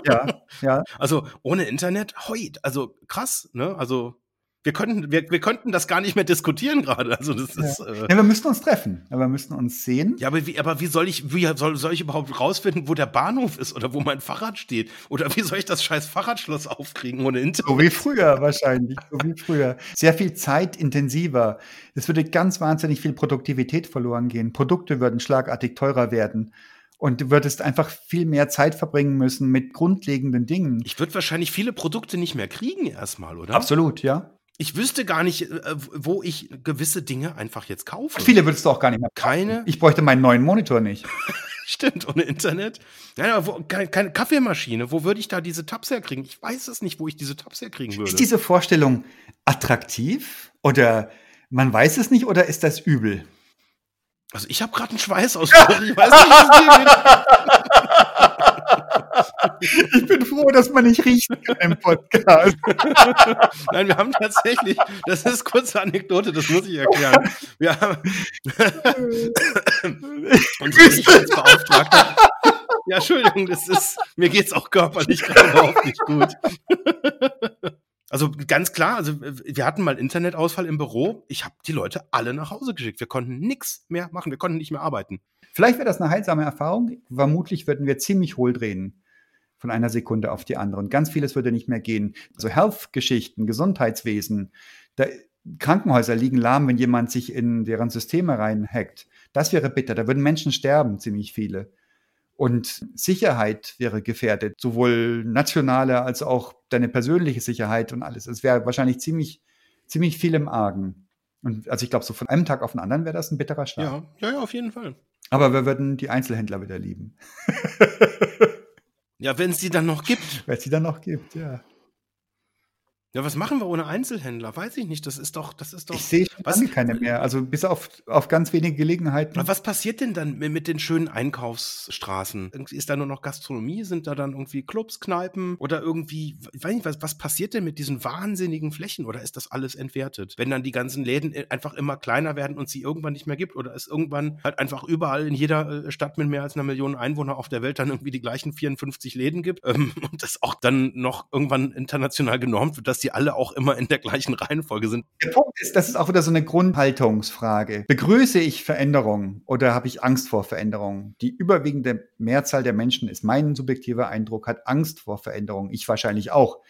Ja, ja. ja. Also ohne Internet, heut, also krass, ne? Also wir könnten, wir, wir könnten das gar nicht mehr diskutieren gerade. Also das ja. ist. Äh ja, wir müssten uns treffen. Ja, wir müssten uns sehen. Ja, aber wie, aber wie soll ich, wie soll, soll ich überhaupt rausfinden, wo der Bahnhof ist oder wo mein Fahrrad steht? Oder wie soll ich das scheiß Fahrradschloss aufkriegen ohne Internet? So wie früher wahrscheinlich. So wie früher. Sehr viel zeitintensiver. Es würde ganz wahnsinnig viel Produktivität verloren gehen. Produkte würden schlagartig teurer werden. Und du würdest einfach viel mehr Zeit verbringen müssen mit grundlegenden Dingen. Ich würde wahrscheinlich viele Produkte nicht mehr kriegen erstmal, oder? Absolut, ja. Ich wüsste gar nicht, äh, wo ich gewisse Dinge einfach jetzt kaufe. Viele würdest du auch gar nicht mehr kaufen. Keine? Ich bräuchte meinen neuen Monitor nicht. Stimmt, ohne Internet. Ja, aber wo, keine, keine, Kaffeemaschine. Wo würde ich da diese Tabs herkriegen? Ich weiß es nicht, wo ich diese Tabs herkriegen würde. Ist diese Vorstellung attraktiv? Oder man weiß es nicht? Oder ist das übel? Also ich habe gerade einen Schweißausbruch. ich weiß nicht, was Ich bin froh, dass man nicht riechen kann im Podcast. Nein, wir haben tatsächlich, das ist kurze Anekdote, das muss ich erklären. Wir haben unsere Sicherheitsbeauftragte. Ja, Entschuldigung, das ist, mir geht's auch körperlich gerade überhaupt nicht gut. Also ganz klar, also wir hatten mal Internetausfall im Büro. Ich habe die Leute alle nach Hause geschickt. Wir konnten nichts mehr machen. Wir konnten nicht mehr arbeiten. Vielleicht wäre das eine heilsame Erfahrung. Vermutlich würden wir ziemlich hohl drehen von einer Sekunde auf die andere. Und ganz vieles würde nicht mehr gehen. So Health-Geschichten, Gesundheitswesen, da, Krankenhäuser liegen lahm, wenn jemand sich in deren Systeme reinhackt. Das wäre bitter. Da würden Menschen sterben, ziemlich viele. Und Sicherheit wäre gefährdet, sowohl nationale als auch deine persönliche Sicherheit und alles. Es wäre wahrscheinlich ziemlich, ziemlich viel im Argen. Und also ich glaube, so von einem Tag auf den anderen wäre das ein bitterer Schlag. Ja, ja, ja, auf jeden Fall. Aber wir würden die Einzelhändler wieder lieben. Ja, wenn es die dann noch gibt. Wenn es die dann noch gibt, ja. Ja, was machen wir ohne Einzelhändler? Weiß ich nicht. Das ist doch, das ist doch. Ich sehe schon keine mehr. Also bis auf, auf ganz wenige Gelegenheiten. Aber was passiert denn dann mit den schönen Einkaufsstraßen? Ist da nur noch Gastronomie? Sind da dann irgendwie Clubs, Kneipen oder irgendwie, ich weiß nicht, was, was passiert denn mit diesen wahnsinnigen Flächen? Oder ist das alles entwertet? Wenn dann die ganzen Läden einfach immer kleiner werden und sie irgendwann nicht mehr gibt oder es irgendwann halt einfach überall in jeder äh, Stadt mit mehr als einer Million Einwohner auf der Welt dann irgendwie die gleichen 54 Läden gibt ähm, und das auch dann noch irgendwann international genormt wird, dass die alle auch immer in der gleichen Reihenfolge sind. Der Punkt ist, das ist auch wieder so eine Grundhaltungsfrage. Begrüße ich Veränderungen oder habe ich Angst vor Veränderungen? Die überwiegende Mehrzahl der Menschen, ist mein subjektiver Eindruck, hat Angst vor Veränderungen. Ich wahrscheinlich auch.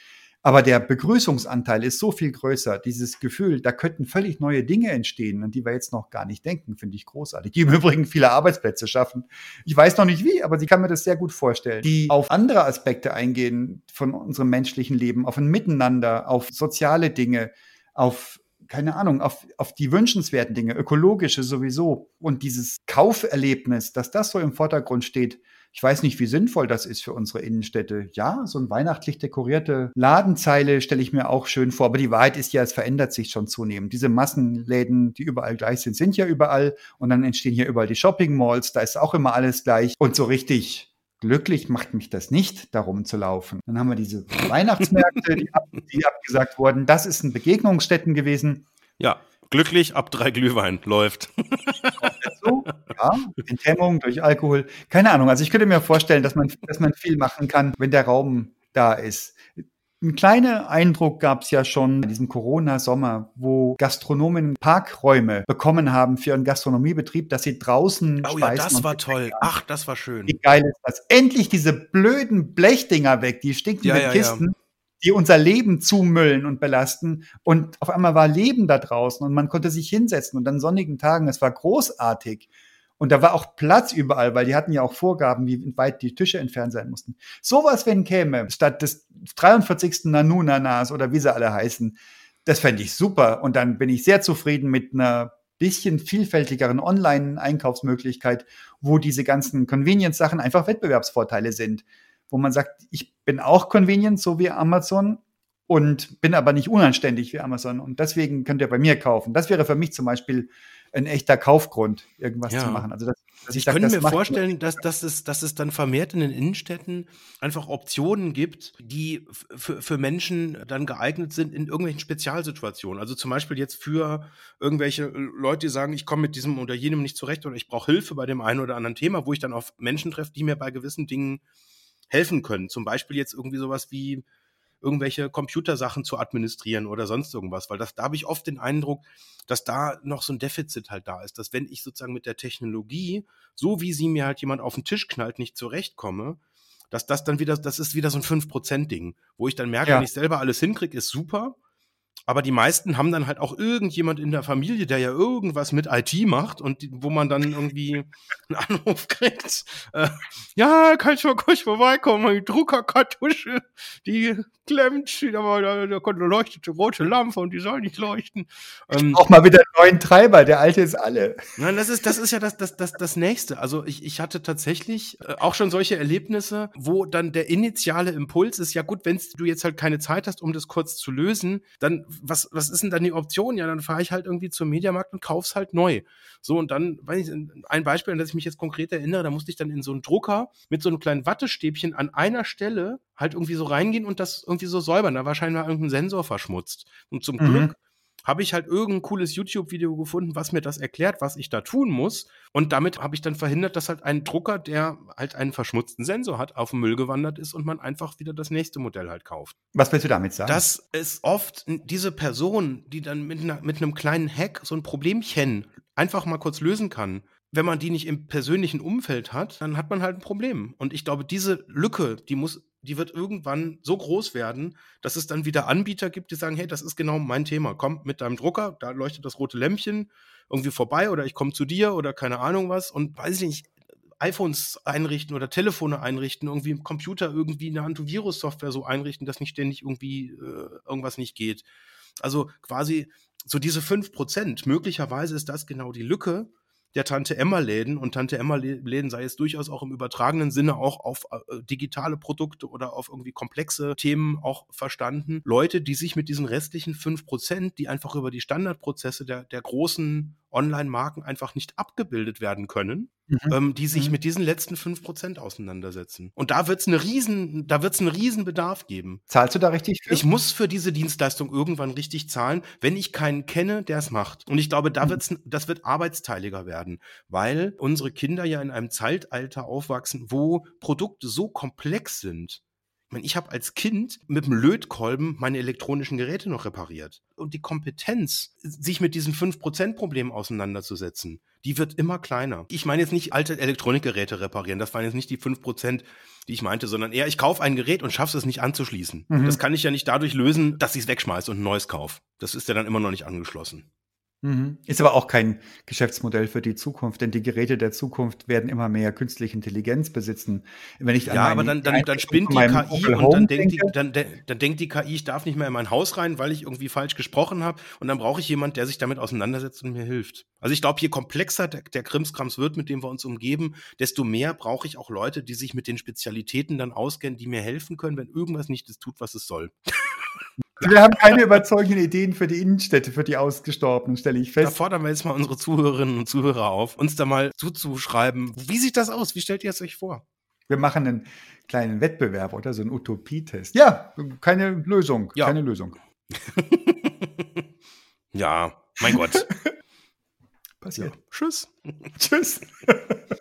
Aber der Begrüßungsanteil ist so viel größer. Dieses Gefühl, da könnten völlig neue Dinge entstehen, an die wir jetzt noch gar nicht denken, finde ich großartig. Die im Übrigen viele Arbeitsplätze schaffen. Ich weiß noch nicht wie, aber sie kann mir das sehr gut vorstellen. Die auf andere Aspekte eingehen von unserem menschlichen Leben, auf ein Miteinander, auf soziale Dinge, auf keine Ahnung, auf, auf die wünschenswerten Dinge, ökologische sowieso. Und dieses Kauferlebnis, dass das so im Vordergrund steht, ich weiß nicht, wie sinnvoll das ist für unsere Innenstädte. Ja, so eine weihnachtlich dekorierte Ladenzeile stelle ich mir auch schön vor. Aber die Wahrheit ist ja, es verändert sich schon zunehmend. Diese Massenläden, die überall gleich sind, sind ja überall. Und dann entstehen hier überall die Shopping Malls. Da ist auch immer alles gleich. Und so richtig glücklich macht mich das nicht, darum zu laufen. Dann haben wir diese Weihnachtsmärkte, die, ab, die abgesagt wurden. Das ist ein Begegnungsstätten gewesen. Ja, glücklich ab drei Glühwein läuft. Ja, Enthemmung durch Alkohol. Keine Ahnung. Also ich könnte mir vorstellen, dass man, dass man viel machen kann, wenn der Raum da ist. Ein kleiner Eindruck gab es ja schon in diesem Corona-Sommer, wo Gastronomen Parkräume bekommen haben für ihren Gastronomiebetrieb, dass sie draußen Oh ja, das war toll. Ach, das war schön. Wie geil ist das? Endlich diese blöden Blechdinger weg, die stinkenden Ja, ja, ja. Kisten, die unser Leben zumüllen und belasten. Und auf einmal war Leben da draußen und man konnte sich hinsetzen und an sonnigen Tagen, es war großartig. Und da war auch Platz überall, weil die hatten ja auch Vorgaben, wie weit die Tische entfernt sein mussten. Sowas, wenn käme, statt des 43. Nanu-Nanas oder wie sie alle heißen, das fände ich super. Und dann bin ich sehr zufrieden mit einer bisschen vielfältigeren Online-Einkaufsmöglichkeit, wo diese ganzen Convenience-Sachen einfach Wettbewerbsvorteile sind. Wo man sagt, ich bin auch convenient, so wie Amazon, und bin aber nicht unanständig wie Amazon. Und deswegen könnt ihr bei mir kaufen. Das wäre für mich zum Beispiel ein echter Kaufgrund, irgendwas Ja. zu machen. Also, dass Ich sag, könnte das mir vorstellen, dass, dass, es, dass es dann vermehrt in den Innenstädten einfach Optionen gibt, die für Menschen dann geeignet sind in irgendwelchen Spezialsituationen. Also zum Beispiel jetzt für irgendwelche Leute, die sagen, ich komme mit diesem oder jenem nicht zurecht oder ich brauche Hilfe bei dem einen oder anderen Thema, wo ich dann auf Menschen treffe, die mir bei gewissen Dingen helfen können. Zum Beispiel jetzt irgendwie sowas wie irgendwelche Computersachen zu administrieren oder sonst irgendwas, weil das, da habe ich oft den Eindruck, dass da noch so ein Defizit halt da ist, dass wenn ich sozusagen mit der Technologie, so wie sie mir halt jemand auf den Tisch knallt, nicht zurechtkomme, dass das dann wieder, das ist wieder so ein 5%-Ding, wo ich dann merke, Ja. wenn ich selber alles hinkriege, ist super. Aber die meisten haben dann halt auch irgendjemand in der Familie, der ja irgendwas mit IT macht und wo man dann irgendwie einen Anruf kriegt. Äh, ja, kannst du mal kurz vorbeikommen, die Druckerkartusche, die klemmt, aber da, da kommt eine leuchtete rote Lampe und die soll nicht leuchten. Ähm, Auch mal wieder einen neuen Treiber, der alte ist alle. Nein, das ist, das ist ja das, das, das, das Nächste. Also ich, ich hatte tatsächlich äh, auch schon solche Erlebnisse, wo dann der initiale Impuls ist, ja gut, wenn du jetzt halt keine Zeit hast, um das kurz zu lösen, dann was, was ist denn dann die Option? Ja, dann fahre ich halt irgendwie zum Mediamarkt und kauf's halt neu. So, und dann, weiß ich, ein Beispiel, an das ich mich jetzt konkret erinnere, da musste ich dann in so einen Drucker mit so einem kleinen Wattestäbchen an einer Stelle halt irgendwie so reingehen und das irgendwie so säubern. Da war scheinbar irgendein Sensor verschmutzt. Und zum Mhm. Glück habe ich halt irgendein cooles YouTube-Video gefunden, was mir das erklärt, was ich da tun muss. Und damit habe ich dann verhindert, dass halt ein Drucker, der halt einen verschmutzten Sensor hat, auf den Müll gewandert ist und man einfach wieder das nächste Modell halt kauft. Was willst du damit sagen? Das ist oft diese Person, die dann mit, einer, mit einem kleinen Hack so ein Problemchen einfach mal kurz lösen kann. Wenn man die nicht im persönlichen Umfeld hat, dann hat man halt ein Problem. Und ich glaube, diese Lücke, die muss, die wird irgendwann so groß werden, dass es dann wieder Anbieter gibt, die sagen, hey, das ist genau mein Thema. Komm mit deinem Drucker, da leuchtet das rote Lämpchen irgendwie vorbei oder ich komme zu dir oder keine Ahnung was und weiß ich nicht, iPhones einrichten oder Telefone einrichten, irgendwie im Computer irgendwie eine Antivirus-Software so einrichten, dass nicht ständig irgendwie äh, irgendwas nicht geht. Also quasi so diese 5%, möglicherweise ist das genau die Lücke der Tante Emma-Läden und Tante Emma-Läden sei es durchaus auch im übertragenen Sinne auch auf äh, digitale Produkte oder auf irgendwie komplexe Themen auch verstanden. Leute, die sich mit diesen restlichen 5%, die einfach über die Standardprozesse der, der großen Online-Marken einfach nicht abgebildet werden können, Mhm. ähm, die sich Mhm. mit diesen letzten 5% auseinandersetzen. Und da wird es eine riesen, da wird es einen riesen Bedarf geben. Zahlst du da richtig für? Ich muss für diese Dienstleistung irgendwann richtig zahlen, wenn ich keinen kenne, der es macht. Und ich glaube, da Mhm. wird's, das wird arbeitsteiliger werden, weil unsere Kinder ja in einem Zeitalter aufwachsen, wo Produkte so komplex sind. Ich meine, ich habe als Kind mit dem Lötkolben meine elektronischen Geräte noch repariert. Und die Kompetenz, sich mit diesem 5%-Problem auseinanderzusetzen, die wird immer kleiner. Ich meine jetzt nicht alte Elektronikgeräte reparieren, das waren jetzt nicht die 5%, die ich meinte, sondern eher, ich kaufe ein Gerät und schaffe es nicht anzuschließen. Mhm. Das kann ich ja nicht dadurch lösen, dass ich es wegschmeiße und ein neues kaufe. Das ist ja dann immer noch nicht angeschlossen. Mhm. Ist aber auch kein Geschäftsmodell für die Zukunft, denn die Geräte der Zukunft werden immer mehr künstliche Intelligenz besitzen. Wenn ich Ja, aber dann, dann, dann spinnt die KI Opel und dann denkt, die, dann, dann denkt die KI, ich darf nicht mehr in mein Haus rein, weil ich irgendwie falsch gesprochen habe. Und dann brauche ich jemand, der sich damit auseinandersetzt und mir hilft. Also ich glaube, je komplexer der, der Krimskrams wird, mit dem wir uns umgeben, desto mehr brauche ich auch Leute, die sich mit den Spezialitäten dann auskennen, die mir helfen können, wenn irgendwas nicht das tut, was es soll. Wir haben keine überzeugenden Ideen für die Innenstädte, für die Ausgestorbenen, stelle ich Da fest. fordern wir jetzt mal unsere Zuhörerinnen und Zuhörer auf, uns da mal zuzuschreiben. Wie sieht das aus? Wie stellt ihr es euch vor? Wir machen einen kleinen Wettbewerb oder so einen Utopietest. Ja, keine Lösung, Ja. keine Lösung. ja, mein Gott. passiert. Tschüss. Tschüss.